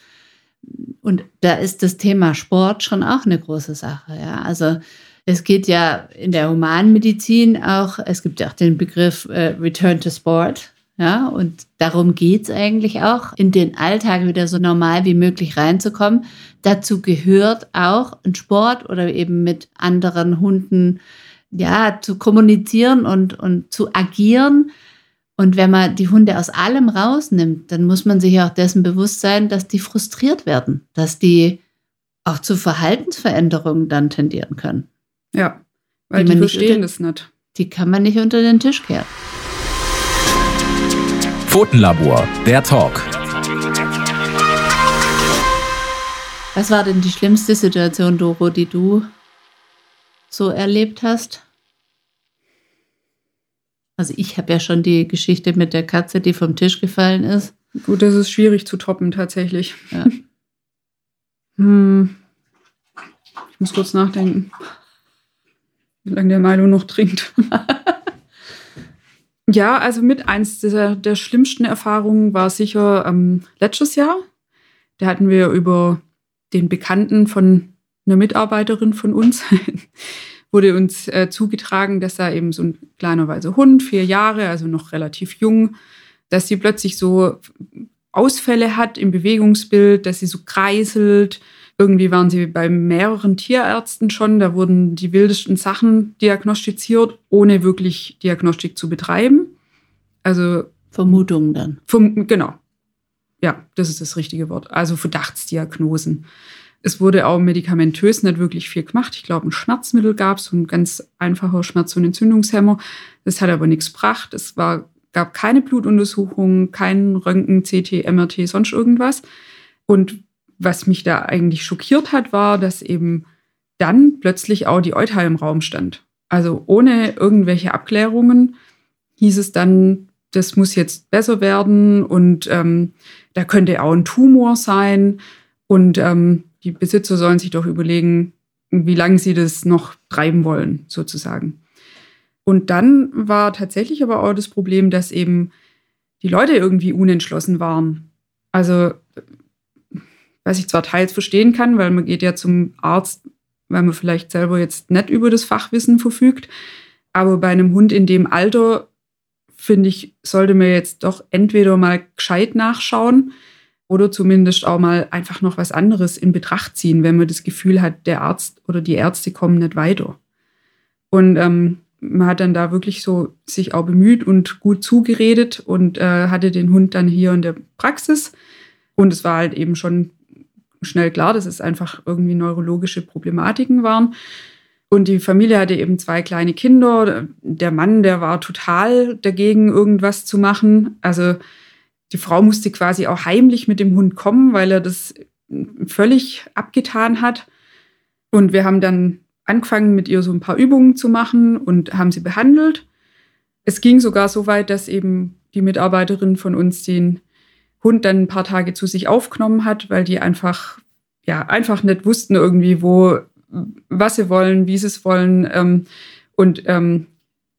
und da ist das Thema Sport schon auch eine große Sache, ja. Also es geht ja in der Humanmedizin auch, es gibt ja auch den Begriff äh, Return to Sport, ja, und darum geht es eigentlich auch, in den Alltag wieder so normal wie möglich reinzukommen. Dazu gehört auch ein Sport oder eben mit anderen Hunden ja, zu kommunizieren und, und zu agieren. Und wenn man die Hunde aus allem rausnimmt, dann muss man sich auch dessen bewusst sein, dass die frustriert werden, dass die auch zu Verhaltensveränderungen dann tendieren können. Ja, weil die, die verstehen das nicht. Die kann man nicht unter den Tisch kehren. Pfotenlabor, der Talk. Was war denn die schlimmste Situation, Doro, die du so erlebt hast? Also ich habe ja schon die Geschichte mit der Katze, die vom Tisch gefallen ist. Gut, das ist schwierig zu toppen tatsächlich. Ja. hm. Ich muss kurz nachdenken, wie lange der Milo noch trinkt. ja, also mit eins der, der schlimmsten Erfahrungen war sicher ähm, letztes Jahr. Da hatten wir über den Bekannten von einer Mitarbeiterin von uns wurde uns äh, zugetragen, dass da eben so ein kleiner weißer Hund, vier Jahre, also noch relativ jung, dass sie plötzlich so Ausfälle hat im Bewegungsbild, dass sie so kreiselt. Irgendwie waren sie bei mehreren Tierärzten schon, da wurden die wildesten Sachen diagnostiziert, ohne wirklich Diagnostik zu betreiben. Also Vermutungen dann. Vom, genau. Ja, das ist das richtige Wort. Also Verdachtsdiagnosen. Es wurde auch medikamentös nicht wirklich viel gemacht. Ich glaube, ein Schmerzmittel gab es, ein ganz einfacher Schmerz- und Entzündungshemmer. Das hat aber nichts gebracht. Es war, gab keine Blutuntersuchungen, kein Röntgen, CT, MRT, sonst irgendwas. Und was mich da eigentlich schockiert hat, war, dass eben dann plötzlich auch die Euter im Raum stand. Also ohne irgendwelche Abklärungen hieß es dann, das muss jetzt besser werden und ähm, da könnte auch ein Tumor sein. Und ähm, die Besitzer sollen sich doch überlegen, wie lange sie das noch treiben wollen, sozusagen. Und dann war tatsächlich aber auch das Problem, dass eben die Leute irgendwie unentschlossen waren. Also, was ich zwar teils verstehen kann, weil man geht ja zum Arzt, weil man vielleicht selber jetzt nicht über das Fachwissen verfügt, aber bei einem Hund in dem Alter, finde ich, sollte man jetzt doch entweder mal gescheit nachschauen, oder zumindest auch mal einfach noch was anderes in Betracht ziehen, wenn man das Gefühl hat, der Arzt oder die Ärzte kommen nicht weiter. Und ähm, man hat dann da wirklich so sich auch bemüht und gut zugeredet und äh, hatte den Hund dann hier in der Praxis. Und es war halt eben schon schnell klar, dass es einfach irgendwie neurologische Problematiken waren. Und die Familie hatte eben zwei kleine Kinder. Der Mann, der war total dagegen, irgendwas zu machen. Also die Frau musste quasi auch heimlich mit dem Hund kommen, weil er das völlig abgetan hat. Und wir haben dann angefangen, mit ihr so ein paar Übungen zu machen und haben sie behandelt. Es ging sogar so weit, dass eben die Mitarbeiterin von uns den Hund dann ein paar Tage zu sich aufgenommen hat, weil die einfach, ja, einfach nicht wussten irgendwie, wo, was sie wollen, wie sie es wollen. Ähm, und ähm,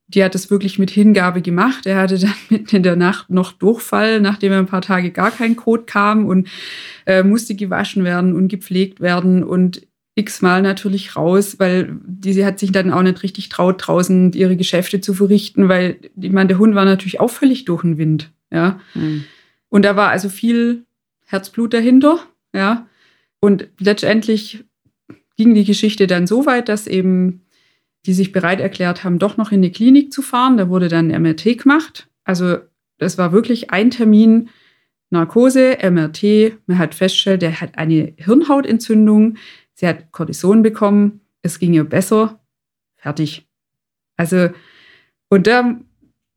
die hat das wirklich mit Hingabe gemacht. Er hatte dann mitten in der Nacht noch Durchfall, nachdem er ein paar Tage gar kein Kot kam und äh, musste gewaschen werden und gepflegt werden und x-mal natürlich raus, weil die, sie hat sich dann auch nicht richtig traut, draußen ihre Geschäfte zu verrichten, weil, ich meine, der Hund war natürlich auch völlig durch den Wind, ja. Mhm. Und da war also viel Herzblut dahinter, ja. Und letztendlich ging die Geschichte dann so weit, dass eben die sich bereit erklärt haben, doch noch in die Klinik zu fahren. Da wurde dann MRT gemacht. Also das war wirklich ein Termin, Narkose, MRT. Man hat festgestellt, der hat eine Hirnhautentzündung. Sie hat Cortison bekommen. Es ging ihr besser. Fertig. Also, und da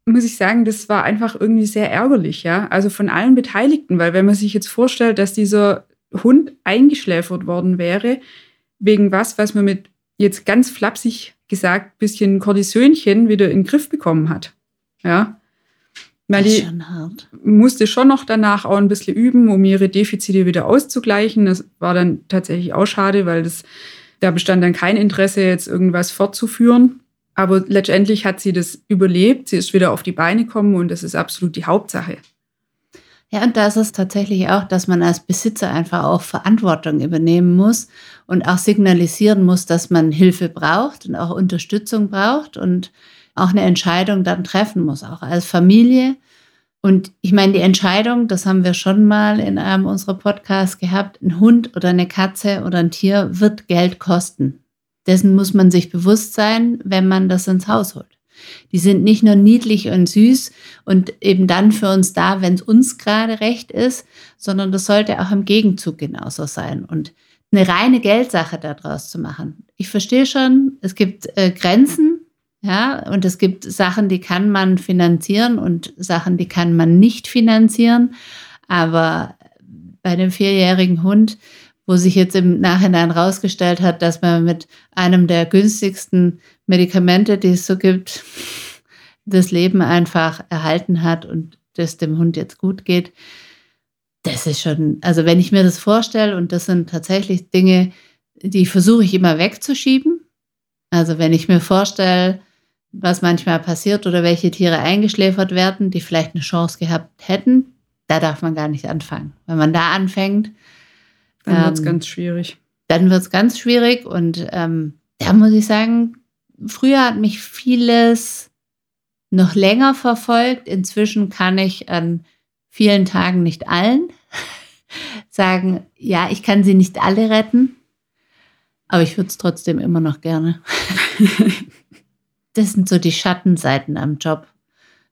muss ich sagen, das war einfach irgendwie sehr ärgerlich, ja. Also von allen Beteiligten, weil wenn man sich jetzt vorstellt, dass dieser Hund eingeschläfert worden wäre, wegen was, was man mit jetzt ganz flapsig gesagt, bisschen Kortisönchen wieder in den Griff bekommen hat. Ja. Weil die musste schon noch danach auch ein bisschen üben, um ihre Defizite wieder auszugleichen. Das war dann tatsächlich auch schade, weil das, da bestand dann kein Interesse, jetzt irgendwas fortzuführen. Aber letztendlich hat sie das überlebt. Sie ist wieder auf die Beine gekommen und das ist absolut die Hauptsache. Ja, und da ist es tatsächlich auch, dass man als Besitzer einfach auch Verantwortung übernehmen muss und auch signalisieren muss, dass man Hilfe braucht und auch Unterstützung braucht und auch eine Entscheidung dann treffen muss, auch als Familie. Und ich meine, die Entscheidung, das haben wir schon mal in einem unserer Podcasts gehabt, ein Hund oder eine Katze oder ein Tier wird Geld kosten. Dessen muss man sich bewusst sein, wenn man das ins Haus holt. Die sind nicht nur niedlich und süß und eben dann für uns da, wenn es uns gerade recht ist, sondern das sollte auch im Gegenzug genauso sein. Und eine reine Geldsache daraus zu machen. Ich verstehe schon, es gibt äh, Grenzen, ja, und es gibt Sachen, die kann man finanzieren und Sachen, die kann man nicht finanzieren. Aber bei dem vierjährigen Hund, wo sich jetzt im Nachhinein rausgestellt hat, dass man mit einem der günstigsten Medikamente, die es so gibt, das Leben einfach erhalten hat und das dem Hund jetzt gut geht. Das ist schon, also wenn ich mir das vorstelle, und das sind tatsächlich Dinge, die versuche ich immer wegzuschieben. Also wenn ich mir vorstelle, was manchmal passiert oder welche Tiere eingeschläfert werden, die vielleicht eine Chance gehabt hätten, da darf man gar nicht anfangen. Wenn man da anfängt, dann wird es ähm, ganz schwierig. Dann wird es ganz schwierig und ähm, da muss ich sagen, früher hat mich vieles noch länger verfolgt. Inzwischen kann ich an vielen Tagen nicht allen sagen, ja, ich kann sie nicht alle retten, aber ich würde es trotzdem immer noch gerne. das sind so die Schattenseiten am Job.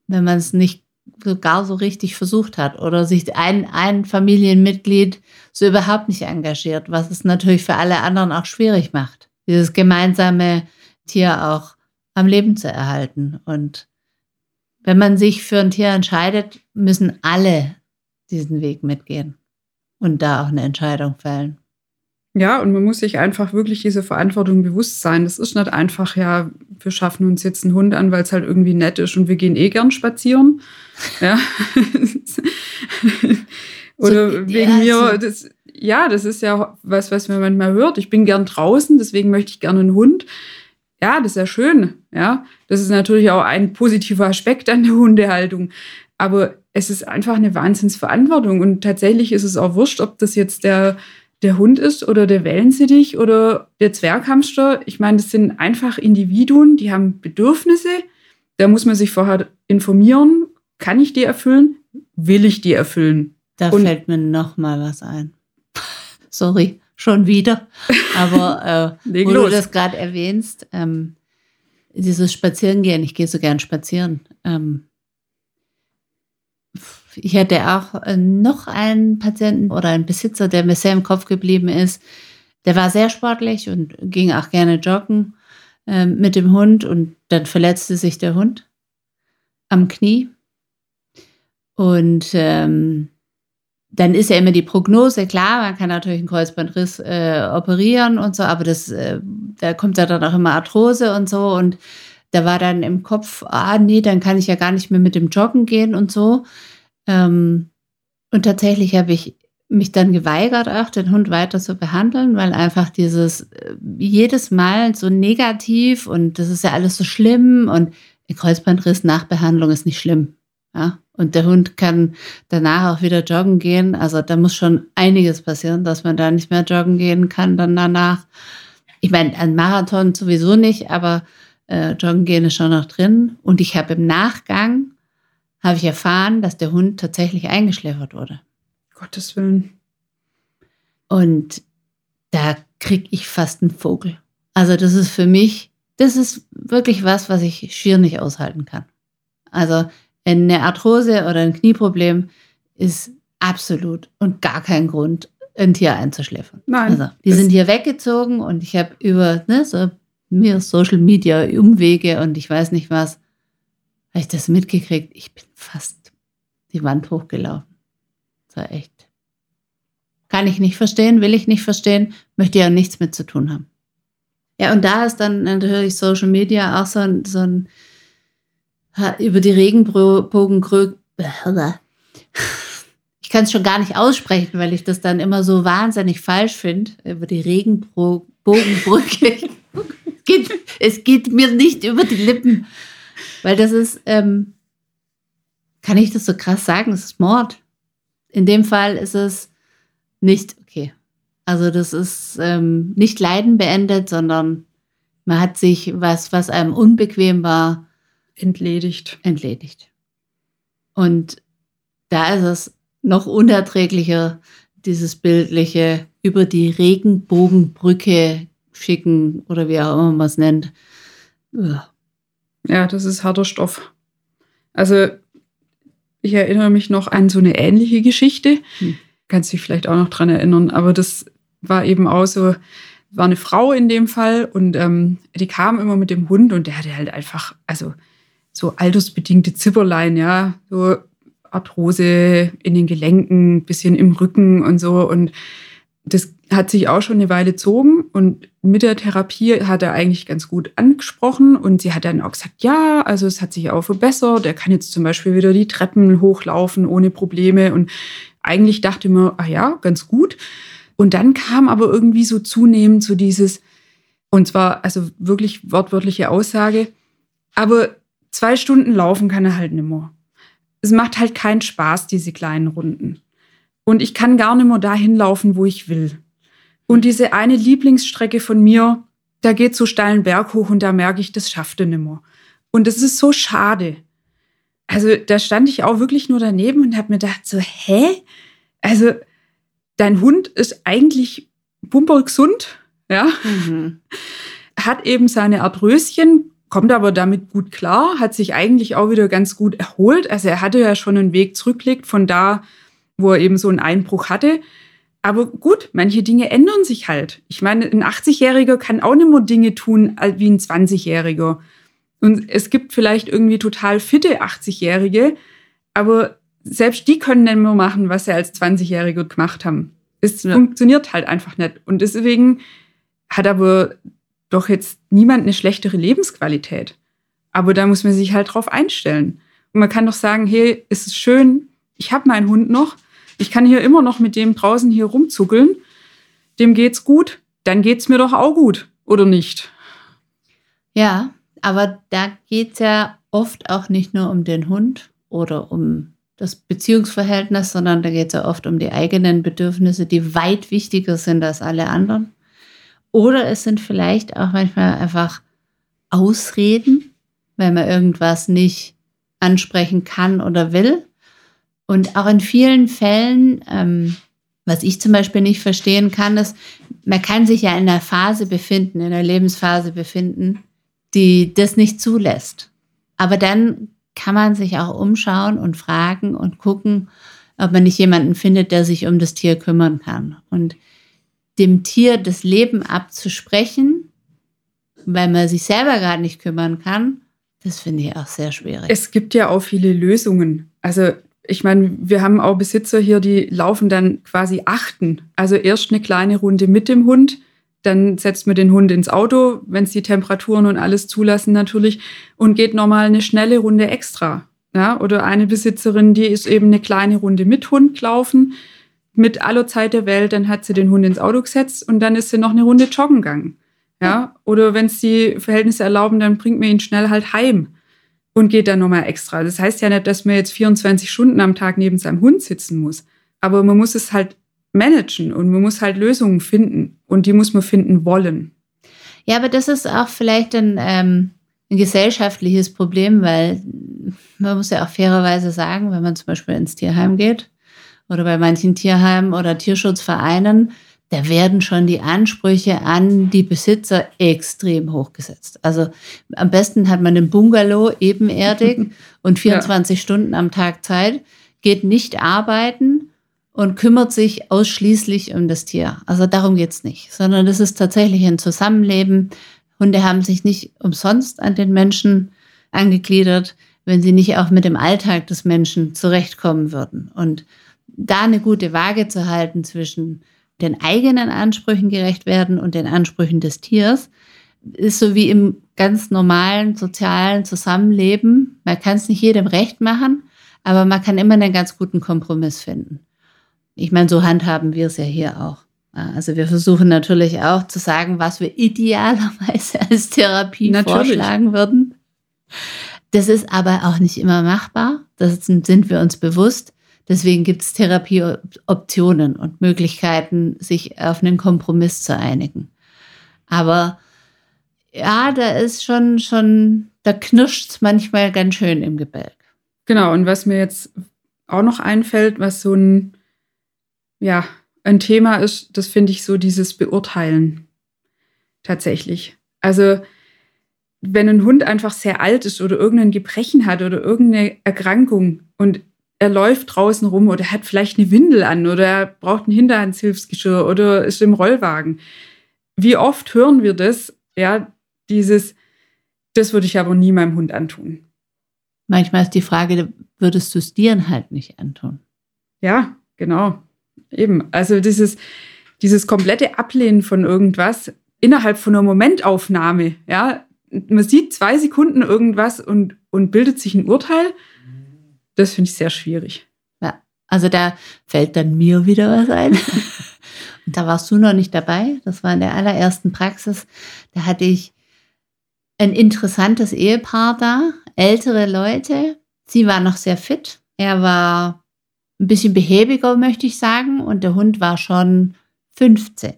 Wenn man es nicht so gar so richtig versucht hat oder sich ein, ein Familienmitglied so überhaupt nicht engagiert, was es natürlich für alle anderen auch schwierig macht, dieses gemeinsame Tier auch am Leben zu erhalten. Und wenn man sich für ein Tier entscheidet, müssen alle diesen Weg mitgehen und da auch eine Entscheidung fällen. Ja, und man muss sich einfach wirklich diese Verantwortung bewusst sein. Das ist nicht einfach, ja, wir schaffen uns jetzt einen Hund an, weil es halt irgendwie nett ist und wir gehen eh gern spazieren. Ja. Oder so, wegen ja, mir, das, ja, das ist ja was, was man manchmal hört. Ich bin gern draußen, deswegen möchte ich gerne einen Hund. Ja, das ist ja schön. Ja, das ist natürlich auch ein positiver Aspekt an der Hundehaltung. Aber es ist einfach eine Wahnsinnsverantwortung. Und tatsächlich ist es auch wurscht, ob das jetzt der der Hund ist oder der Wellensittich oder der Zwerghamster. Ich meine, das sind einfach Individuen, die haben Bedürfnisse. Da muss man sich vorher informieren. Kann ich die erfüllen? Will ich die erfüllen? Da Und fällt mir noch mal was ein. Sorry, schon wieder. Aber äh, wo los. du das gerade erwähnst, ähm, dieses Spazierengehen, ich gehe so gern spazieren. Ähm, ich hätte auch äh, noch einen Patienten oder einen Besitzer, der mir sehr im Kopf geblieben ist. Der war sehr sportlich und ging auch gerne joggen äh, mit dem Hund und dann verletzte sich der Hund am Knie. Und ähm, dann ist ja immer die Prognose, klar, man kann natürlich einen Kreuzbandriss äh, operieren und so, aber das, äh, da kommt ja dann auch immer Arthrose und so. Und da war dann im Kopf, ah nee, dann kann ich ja gar nicht mehr mit dem Joggen gehen und so. Ähm, Und tatsächlich habe ich mich dann geweigert, auch den Hund weiter zu behandeln, weil einfach dieses äh, jedes Mal so negativ und das ist ja alles so schlimm und ein Kreuzbandriss nach Behandlung ist nicht schlimm. Ja? Und der Hund kann danach auch wieder joggen gehen. Also da muss schon einiges passieren, dass man da nicht mehr joggen gehen kann dann danach. Ich meine, ein Marathon sowieso nicht, aber äh, joggen gehen ist schon noch drin. Und ich habe im Nachgang, habe ich erfahren, dass der Hund tatsächlich eingeschläfert wurde. Gottes Willen. Und da kriege ich fast einen Vogel. Also das ist für mich, das ist wirklich was, was ich schier nicht aushalten kann. Also eine Arthrose oder ein Knieproblem ist absolut und gar kein Grund, ein Tier einzuschläfern. Nein. Also, die sind hier weggezogen und ich habe über ne, so mir Social Media Umwege und ich weiß nicht was, habe ich das mitgekriegt. Ich bin fast die Wand hochgelaufen. Das war echt. Kann ich nicht verstehen, will ich nicht verstehen, möchte ja nichts mit zu tun haben. Ja, und da ist dann natürlich Social Media auch so ein, so ein über die Regenbogen ich kann es schon gar nicht aussprechen, weil ich das dann immer so wahnsinnig falsch finde, über die Regenbogenbrücke. es, geht, es geht mir nicht über die Lippen, weil das ist, ähm, kann ich das so krass sagen, das ist Mord. In dem Fall ist es nicht okay. Also das ist ähm, nicht Leiden beendet, sondern man hat sich was, was einem unbequem war, entledigt. Entledigt. Und da ist es noch unerträglicher, dieses bildliche über die Regenbogenbrücke schicken oder wie auch immer man es nennt. Ja, das ist harter Stoff. Also ich erinnere mich noch an so eine ähnliche Geschichte. Hm. Kannst dich vielleicht auch noch dran erinnern, aber das war eben auch so, war eine Frau in dem Fall und ähm, die kam immer mit dem Hund und der hatte halt einfach, also so altersbedingte Zipperlein, ja, so Arthrose in den Gelenken, bisschen im Rücken und so. Und das hat sich auch schon eine Weile gezogen und mit der Therapie hat er eigentlich ganz gut angesprochen und sie hat dann auch gesagt, ja, also es hat sich auch verbessert. Er kann jetzt zum Beispiel wieder die Treppen hochlaufen ohne Probleme und eigentlich dachte man, ah ja, ganz gut. Und dann kam aber irgendwie so zunehmend so dieses, und zwar also wirklich wortwörtliche Aussage, aber zwei Stunden laufen kann er halt nimmer. Es macht halt keinen Spaß, diese kleinen Runden. Und ich kann gar nicht mehr dahin laufen, wo ich will. Und diese eine Lieblingsstrecke von mir, da geht so steilen Berg hoch und da merke ich, das schafft er nimmer. Und das ist so schade. Also da stand ich auch wirklich nur daneben und habe mir gedacht, so, hä? Also dein Hund ist eigentlich bumpergesund, ja? Mhm. Hat eben seine Arthröschen, kommt aber damit gut klar, hat sich eigentlich auch wieder ganz gut erholt. Also er hatte ja schon einen Weg zurückgelegt von da, wo er eben so einen Einbruch hatte. Aber gut, manche Dinge ändern sich halt. Ich meine, ein 80-Jähriger kann auch nicht mehr Dinge tun wie ein 20-Jähriger. Und es gibt vielleicht irgendwie total fitte 80-Jährige, aber selbst die können nicht mehr machen, was sie als 20-Jährige gemacht haben. Es ja. funktioniert halt einfach nicht. Und deswegen hat aber doch jetzt niemand eine schlechtere Lebensqualität. Aber da muss man sich halt drauf einstellen. Und man kann doch sagen, hey, es ist schön, ich habe meinen Hund noch, ich kann hier immer noch mit dem draußen hier rumzuckeln, dem geht's gut, dann geht's mir doch auch gut, oder nicht? Ja, aber da geht's ja oft auch nicht nur um den Hund oder um das Beziehungsverhältnis, sondern da geht es ja oft um die eigenen Bedürfnisse, die weit wichtiger sind als alle anderen. Oder es sind vielleicht auch manchmal einfach Ausreden, weil man irgendwas nicht ansprechen kann oder will. Und auch in vielen Fällen, ähm, was ich zum Beispiel nicht verstehen kann, ist, man kann sich ja in einer Phase befinden, in einer Lebensphase befinden, die das nicht zulässt. Aber dann kann man sich auch umschauen und fragen und gucken, ob man nicht jemanden findet, der sich um das Tier kümmern kann. Und dem Tier das Leben abzusprechen, weil man sich selber gerade nicht kümmern kann, das finde ich auch sehr schwierig. Es gibt ja auch viele Lösungen. Also ich meine, wir haben auch Besitzer hier, die laufen dann quasi achten. Also erst eine kleine Runde mit dem Hund, dann setzt man den Hund ins Auto, wenn es die Temperaturen und alles zulassen natürlich, und geht nochmal eine schnelle Runde extra. Ja, oder eine Besitzerin, die ist eben eine kleine Runde mit Hund gelaufen, mit aller Zeit der Welt, dann hat sie den Hund ins Auto gesetzt und dann ist sie noch eine Runde joggen gegangen. Ja, oder wenn es die Verhältnisse erlauben, dann bringt man ihn schnell halt heim und geht dann nochmal extra. Das heißt ja nicht, dass man jetzt 24 Stunden am Tag neben seinem Hund sitzen muss. Aber man muss es halt managen und man muss halt Lösungen finden und die muss man finden wollen. Ja, aber das ist auch vielleicht ein, ähm, ein gesellschaftliches Problem, weil man muss ja auch fairerweise sagen, wenn man zum Beispiel ins Tierheim geht oder bei manchen Tierheimen oder Tierschutzvereinen, da werden schon die Ansprüche an die Besitzer extrem hochgesetzt. Also am besten hat man einen Bungalow ebenerdig und 24 ja. Stunden am Tag Zeit, geht nicht arbeiten und kümmert sich ausschließlich um das Tier. Also darum geht's nicht, sondern das ist tatsächlich ein Zusammenleben. Hunde haben sich nicht umsonst an den Menschen angegliedert, wenn sie nicht auch mit dem Alltag des Menschen zurechtkommen würden. Und da eine gute Waage zu halten zwischen den eigenen Ansprüchen gerecht werden und den Ansprüchen des Tiers, ist so wie im ganz normalen sozialen Zusammenleben. Man kann es nicht jedem recht machen, aber man kann immer einen ganz guten Kompromiss finden. Ich meine, so handhaben wir es ja hier auch. Also wir versuchen natürlich auch zu sagen, was wir idealerweise als Therapie natürlich. vorschlagen würden. Das ist aber auch nicht immer machbar. Das sind wir uns bewusst. Deswegen gibt es Therapieoptionen und Möglichkeiten, sich auf einen Kompromiss zu einigen. Aber ja, da ist schon, schon, da knirscht es manchmal ganz schön im Gebälk. Genau, und was mir jetzt auch noch einfällt, was so ein, ja, ein Thema ist, das finde ich so dieses Beurteilen. Tatsächlich. Also, wenn ein Hund einfach sehr alt ist oder irgendein Gebrechen hat oder irgendeine Erkrankung und er läuft draußen rum oder hat vielleicht eine Windel an oder er braucht ein Hinterhandshilfsgeschirr oder ist im Rollwagen. Wie oft hören wir das? Ja, dieses, das würde ich aber nie meinem Hund antun. Manchmal ist die Frage, würdest du es dir halt nicht antun? Ja, genau. Eben. Also dieses, dieses komplette Ablehnen von irgendwas innerhalb von einer Momentaufnahme, ja, man sieht zwei Sekunden irgendwas und, und bildet sich ein Urteil das finde ich sehr schwierig. Ja, also da fällt dann mir wieder was ein. Und da warst du noch nicht dabei. Das war in der allerersten Praxis. Da hatte ich ein interessantes Ehepaar da, ältere Leute. Sie war noch sehr fit. Er war ein bisschen behäbiger, möchte ich sagen. Und der Hund war schon 15.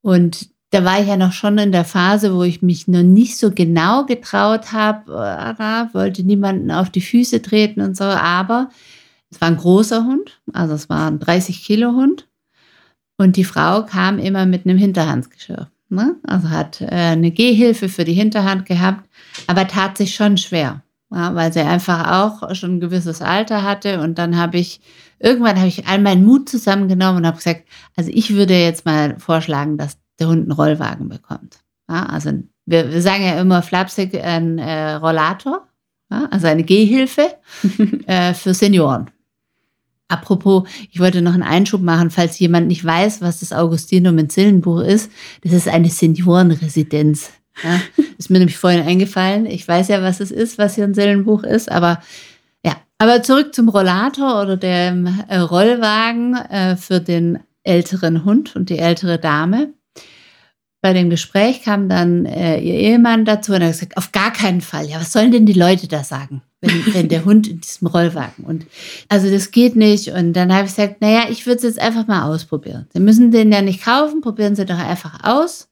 Und da war ich ja noch schon in der Phase, wo ich mich noch nicht so genau getraut habe, äh, wollte niemanden auf die Füße treten und so, aber es war ein großer Hund, also es war ein 30 Kilo Hund und die Frau kam immer mit einem Hinterhandsgeschirr. Ne? Also hat äh, eine Gehhilfe für die Hinterhand gehabt, aber tat sich schon schwer, ja, weil sie einfach auch schon ein gewisses Alter hatte und dann habe ich irgendwann habe ich all meinen Mut zusammengenommen und habe gesagt, also ich würde jetzt mal vorschlagen, dass der Hund einen Rollwagen bekommt. Ja, also wir, wir, sagen ja immer flapsig ein äh, Rollator, ja, also eine Gehhilfe äh, für Senioren. Apropos, ich wollte noch einen Einschub machen, falls jemand nicht weiß, was das Augustinum in Zillenbuch ist. Das ist eine Seniorenresidenz. Ja, ist mir nämlich vorhin eingefallen. Ich weiß ja, was es ist, was hier ein Sillenbuch ist, aber ja. Aber zurück zum Rollator oder dem äh, Rollwagen äh, für den älteren Hund und die ältere Dame bei dem Gespräch kam dann äh, ihr Ehemann dazu und hat gesagt, auf gar keinen Fall. Ja, was sollen denn die Leute da sagen, wenn, wenn der Hund in diesem Rollwagen? Und also das geht nicht. Und dann habe ich gesagt, naja, ich würde es jetzt einfach mal ausprobieren. Sie müssen den ja nicht kaufen, probieren Sie doch einfach aus.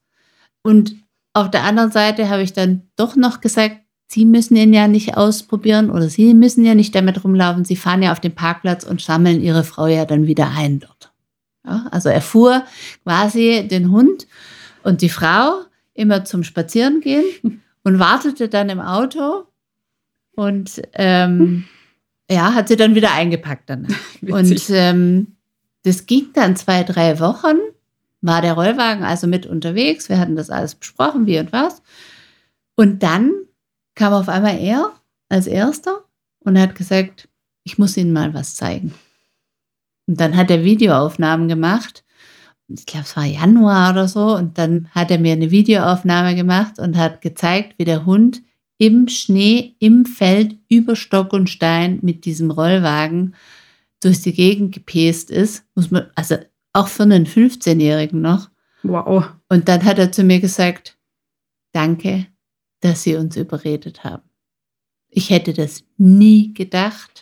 Und auf der anderen Seite habe ich dann doch noch gesagt, Sie müssen ihn ja nicht ausprobieren oder Sie müssen ja nicht damit rumlaufen. Sie fahren ja auf den Parkplatz und sammeln Ihre Frau ja dann wieder ein dort. Ja, also er fuhr quasi den Hund und die Frau immer zum Spazierengehen und wartete dann im Auto und ähm, ja, hat sie dann wieder eingepackt dann. und ähm, das ging dann zwei, drei Wochen, war der Rollwagen also mit unterwegs. Wir hatten das alles besprochen, wie und was. Und dann kam auf einmal er als erster und hat gesagt, ich muss Ihnen mal was zeigen. Und dann hat er Videoaufnahmen gemacht ich glaube, es war Januar oder so, und dann hat er mir eine Videoaufnahme gemacht und hat gezeigt, wie der Hund im Schnee, im Feld, über Stock und Stein mit diesem Rollwagen durch die Gegend gepäst ist, muss man, also auch für einen 15-Jährigen noch. Wow. Und dann hat er zu mir gesagt, danke, dass Sie uns überredet haben. Ich hätte das nie gedacht.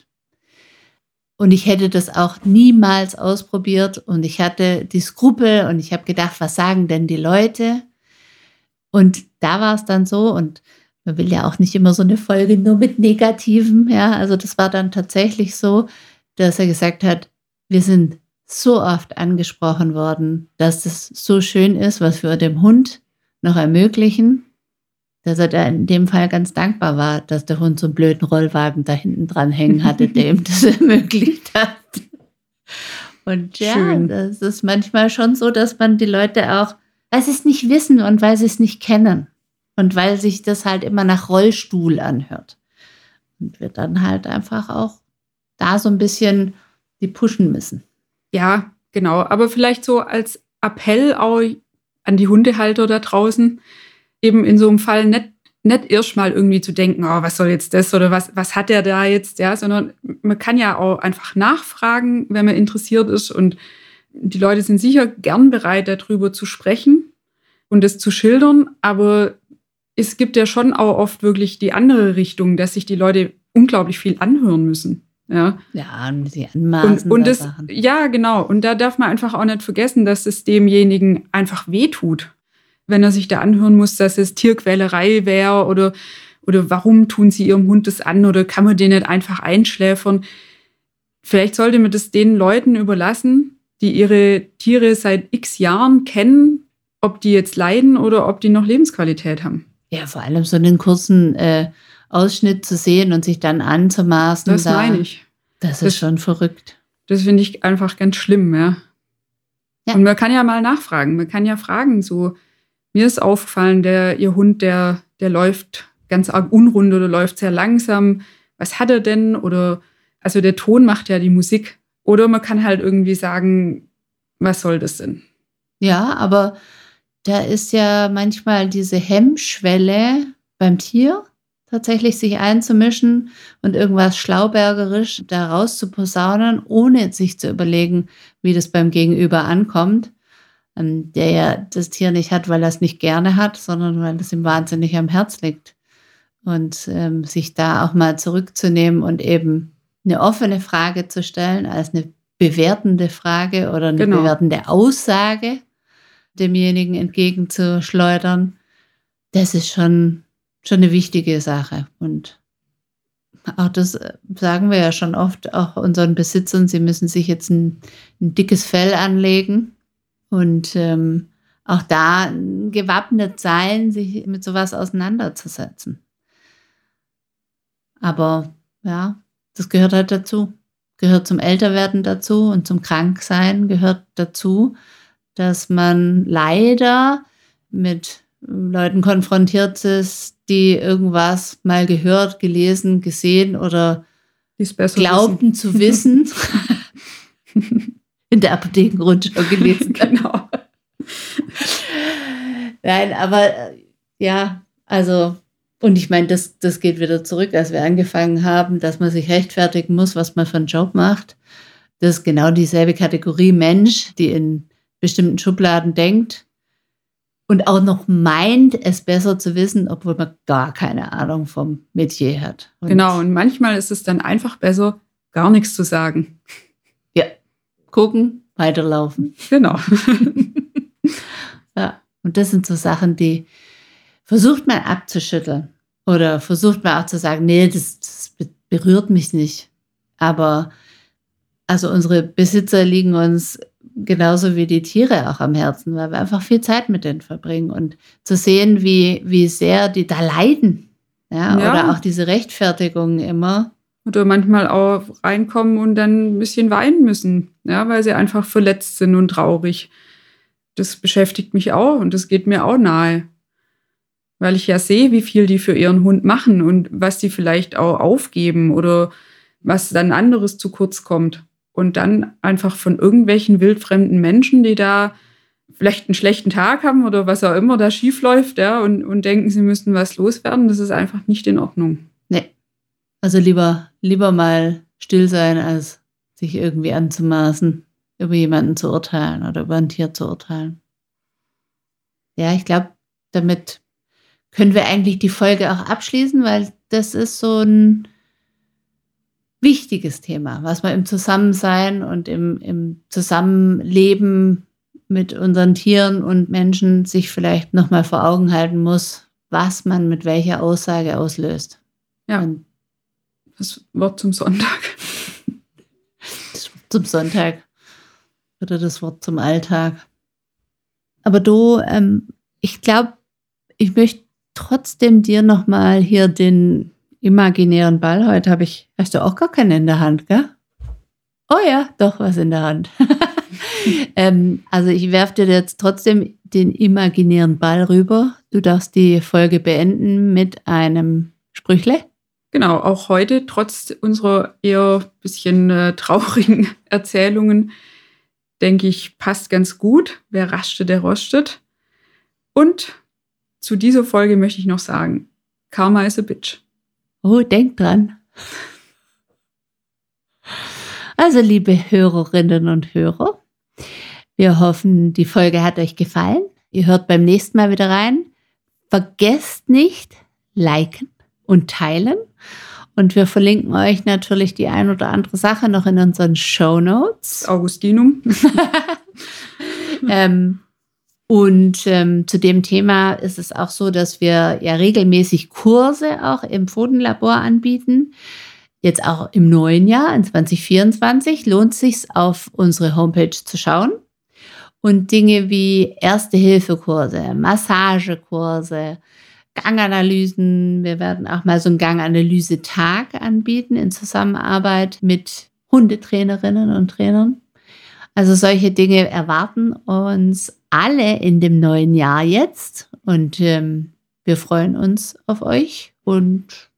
Und ich hätte das auch niemals ausprobiert. Und ich hatte die Skrupel und ich habe gedacht, was sagen denn die Leute? Und da war es dann so, und man will ja auch nicht immer so eine Folge nur mit Negativen, ja. Also das war dann tatsächlich so, dass er gesagt hat, wir sind so oft angesprochen worden, dass es so schön ist, was wir dem Hund noch ermöglichen, dass er da in dem Fall ganz dankbar war, dass der Hund so einen blöden Rollwagen da hinten dran hängen hatte, der ihm das ermöglicht hat. Und ja, Schön. das ist manchmal schon so, dass man die Leute auch, weil sie es nicht wissen und weil sie es nicht kennen und weil sich das halt immer nach Rollstuhl anhört. Und wir dann halt einfach auch da so ein bisschen die pushen müssen. Ja, genau. Aber vielleicht so als Appell auch an die Hundehalter da draußen, eben in so einem Fall nicht, nicht erst mal irgendwie zu denken, oh, was soll jetzt das oder was, was hat der da jetzt, ja, sondern man kann ja auch einfach nachfragen, wenn man interessiert ist und die Leute sind sicher gern bereit, darüber zu sprechen und es zu schildern, aber es gibt ja schon auch oft wirklich die andere Richtung, dass sich die Leute unglaublich viel anhören müssen. Ja, ja und die Anmaßen. Und, und das, ja, genau. Und da darf man einfach auch nicht vergessen, dass es demjenigen einfach wehtut, wenn er sich da anhören muss, dass es Tierquälerei wäre oder, oder warum tun sie ihrem Hund das an oder kann man den nicht einfach einschläfern. Vielleicht sollte man das den Leuten überlassen, die ihre Tiere seit x Jahren kennen, ob die jetzt leiden oder ob die noch Lebensqualität haben. Ja, vor allem so einen kurzen äh, Ausschnitt zu sehen und sich dann anzumaßen. Das da, meine ich. Das ist das, schon verrückt. Das finde ich einfach ganz schlimm, ja. ja. Und man kann ja mal nachfragen. Man kann ja fragen, so, mir ist aufgefallen, der, ihr Hund, der, der läuft ganz arg unrund oder läuft sehr langsam. Was hat er denn? Oder, also der Ton macht ja die Musik. Oder man kann halt irgendwie sagen, was soll das denn? Ja, aber da ist ja manchmal diese Hemmschwelle beim Tier tatsächlich sich einzumischen und irgendwas schlaubergerisch da raus zu posaunen, ohne sich zu überlegen, wie das beim Gegenüber ankommt, der ja das Tier nicht hat, weil er es nicht gerne hat, sondern weil es ihm wahnsinnig am Herz liegt. Und ähm, sich da auch mal zurückzunehmen und eben eine offene Frage zu stellen als eine bewertende Frage oder eine genau. bewertende Aussage demjenigen entgegenzuschleudern, das ist schon schon eine wichtige Sache. Und auch das äh, sagen wir ja schon oft auch unseren Besitzern, sie müssen sich jetzt ein, ein dickes Fell anlegen und ähm, auch da gewappnet sein, sich mit sowas auseinanderzusetzen. Aber ja, das gehört halt dazu. Gehört zum Älterwerden dazu und zum Kranksein gehört dazu, dass man leider mit Leuten konfrontiert ist, die irgendwas mal gehört, gelesen, gesehen oder glaubten wissen. zu wissen. In der Apothekenrundschau gelesen. genau. Nein, aber äh, ja, also, und ich meine, das, das geht wieder zurück, als wir angefangen haben, dass man sich rechtfertigen muss, was man für einen Job macht. Das ist genau dieselbe Kategorie Mensch, die in bestimmten Schubladen denkt und auch noch meint, es besser zu wissen, obwohl man gar keine Ahnung vom Metier hat. Und genau, und manchmal ist es dann einfach besser, gar nichts zu sagen. Gucken, weiterlaufen. Genau. ja, und das sind so Sachen, die versucht man abzuschütteln oder versucht man auch zu sagen, nee, das, das berührt mich nicht. Aber also unsere Besitzer liegen uns genauso wie die Tiere auch am Herzen, weil wir einfach viel Zeit mit denen verbringen und zu sehen, wie, wie sehr die da leiden. Ja, ja. Oder auch diese Rechtfertigung immer. Oder manchmal auch reinkommen und dann ein bisschen weinen müssen, ja, weil sie einfach verletzt sind und traurig. Das beschäftigt mich auch und das geht mir auch nahe. Weil ich ja sehe, wie viel die für ihren Hund machen und was sie vielleicht auch aufgeben oder was dann anderes zu kurz kommt und dann einfach von irgendwelchen wildfremden Menschen, die da vielleicht einen schlechten Tag haben oder was auch immer da schief läuft, ja, und, und denken, sie müssten was loswerden. Das ist einfach nicht in Ordnung. Also lieber, lieber mal still sein, als sich irgendwie anzumaßen, über jemanden zu urteilen oder über ein Tier zu urteilen. Ja, ich glaube, damit können wir eigentlich die Folge auch abschließen, weil das ist so ein wichtiges Thema, was man im Zusammensein und im, im Zusammenleben mit unseren Tieren und Menschen sich vielleicht nochmal vor Augen halten muss, was man mit welcher Aussage auslöst. Ja. Und das Wort zum Sonntag. Das Wort zum Sonntag oder das Wort zum Alltag. Aber du, ähm, ich glaube, ich möchte trotzdem dir nochmal hier den imaginären Ball. Heute habe ich, hast du auch gar keinen in der Hand, gell? Oh ja, doch was in der Hand. ähm, also ich werfe dir jetzt trotzdem den imaginären Ball rüber. Du darfst die Folge beenden mit einem Sprüchle. Genau, auch heute, trotz unserer eher bisschen äh, traurigen Erzählungen, denke ich, passt ganz gut. Wer rastet, der rostet. Und zu dieser Folge möchte ich noch sagen, Karma is a bitch. Oh, denk dran. Also, liebe Hörerinnen und Hörer, wir hoffen, die Folge hat euch gefallen. Ihr hört beim nächsten Mal wieder rein. Vergesst nicht, liken und teilen. Und wir verlinken euch natürlich die ein oder andere Sache noch in unseren Show Notes. Augustinum. ähm, und ähm, zu dem Thema ist es auch so, dass wir ja regelmäßig Kurse auch im Pfotenlabor anbieten. Jetzt auch im neuen Jahr, in 2024, lohnt es sich auf unsere Homepage zu schauen. Und Dinge wie Erste-Hilfe-Kurse, Massagekurse, Ganganalysen. Wir werden auch mal so einen Ganganalyse-Tag anbieten in Zusammenarbeit mit Hundetrainerinnen und Trainern. Also solche Dinge erwarten uns alle in dem neuen Jahr jetzt. Und ähm, wir freuen uns auf euch und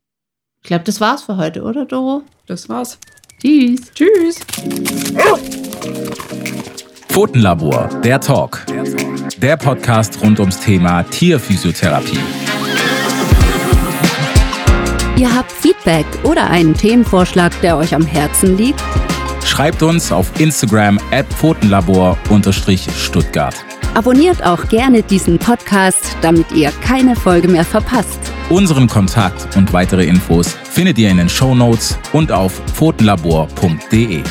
ich glaube, das war's für heute, oder Doro? Das war's. Tschüss. Tschüss. Pfotenlabor, der Talk. Der Podcast rund ums Thema Tierphysiotherapie. Feedback oder einen Themenvorschlag, der euch am Herzen liegt? Schreibt uns auf Instagram at Pfotenlabor-Stuttgart. Abonniert auch gerne diesen Podcast, damit ihr keine Folge mehr verpasst. Unseren Kontakt und weitere Infos findet ihr in den Show Notes und auf pfotenlabor.de.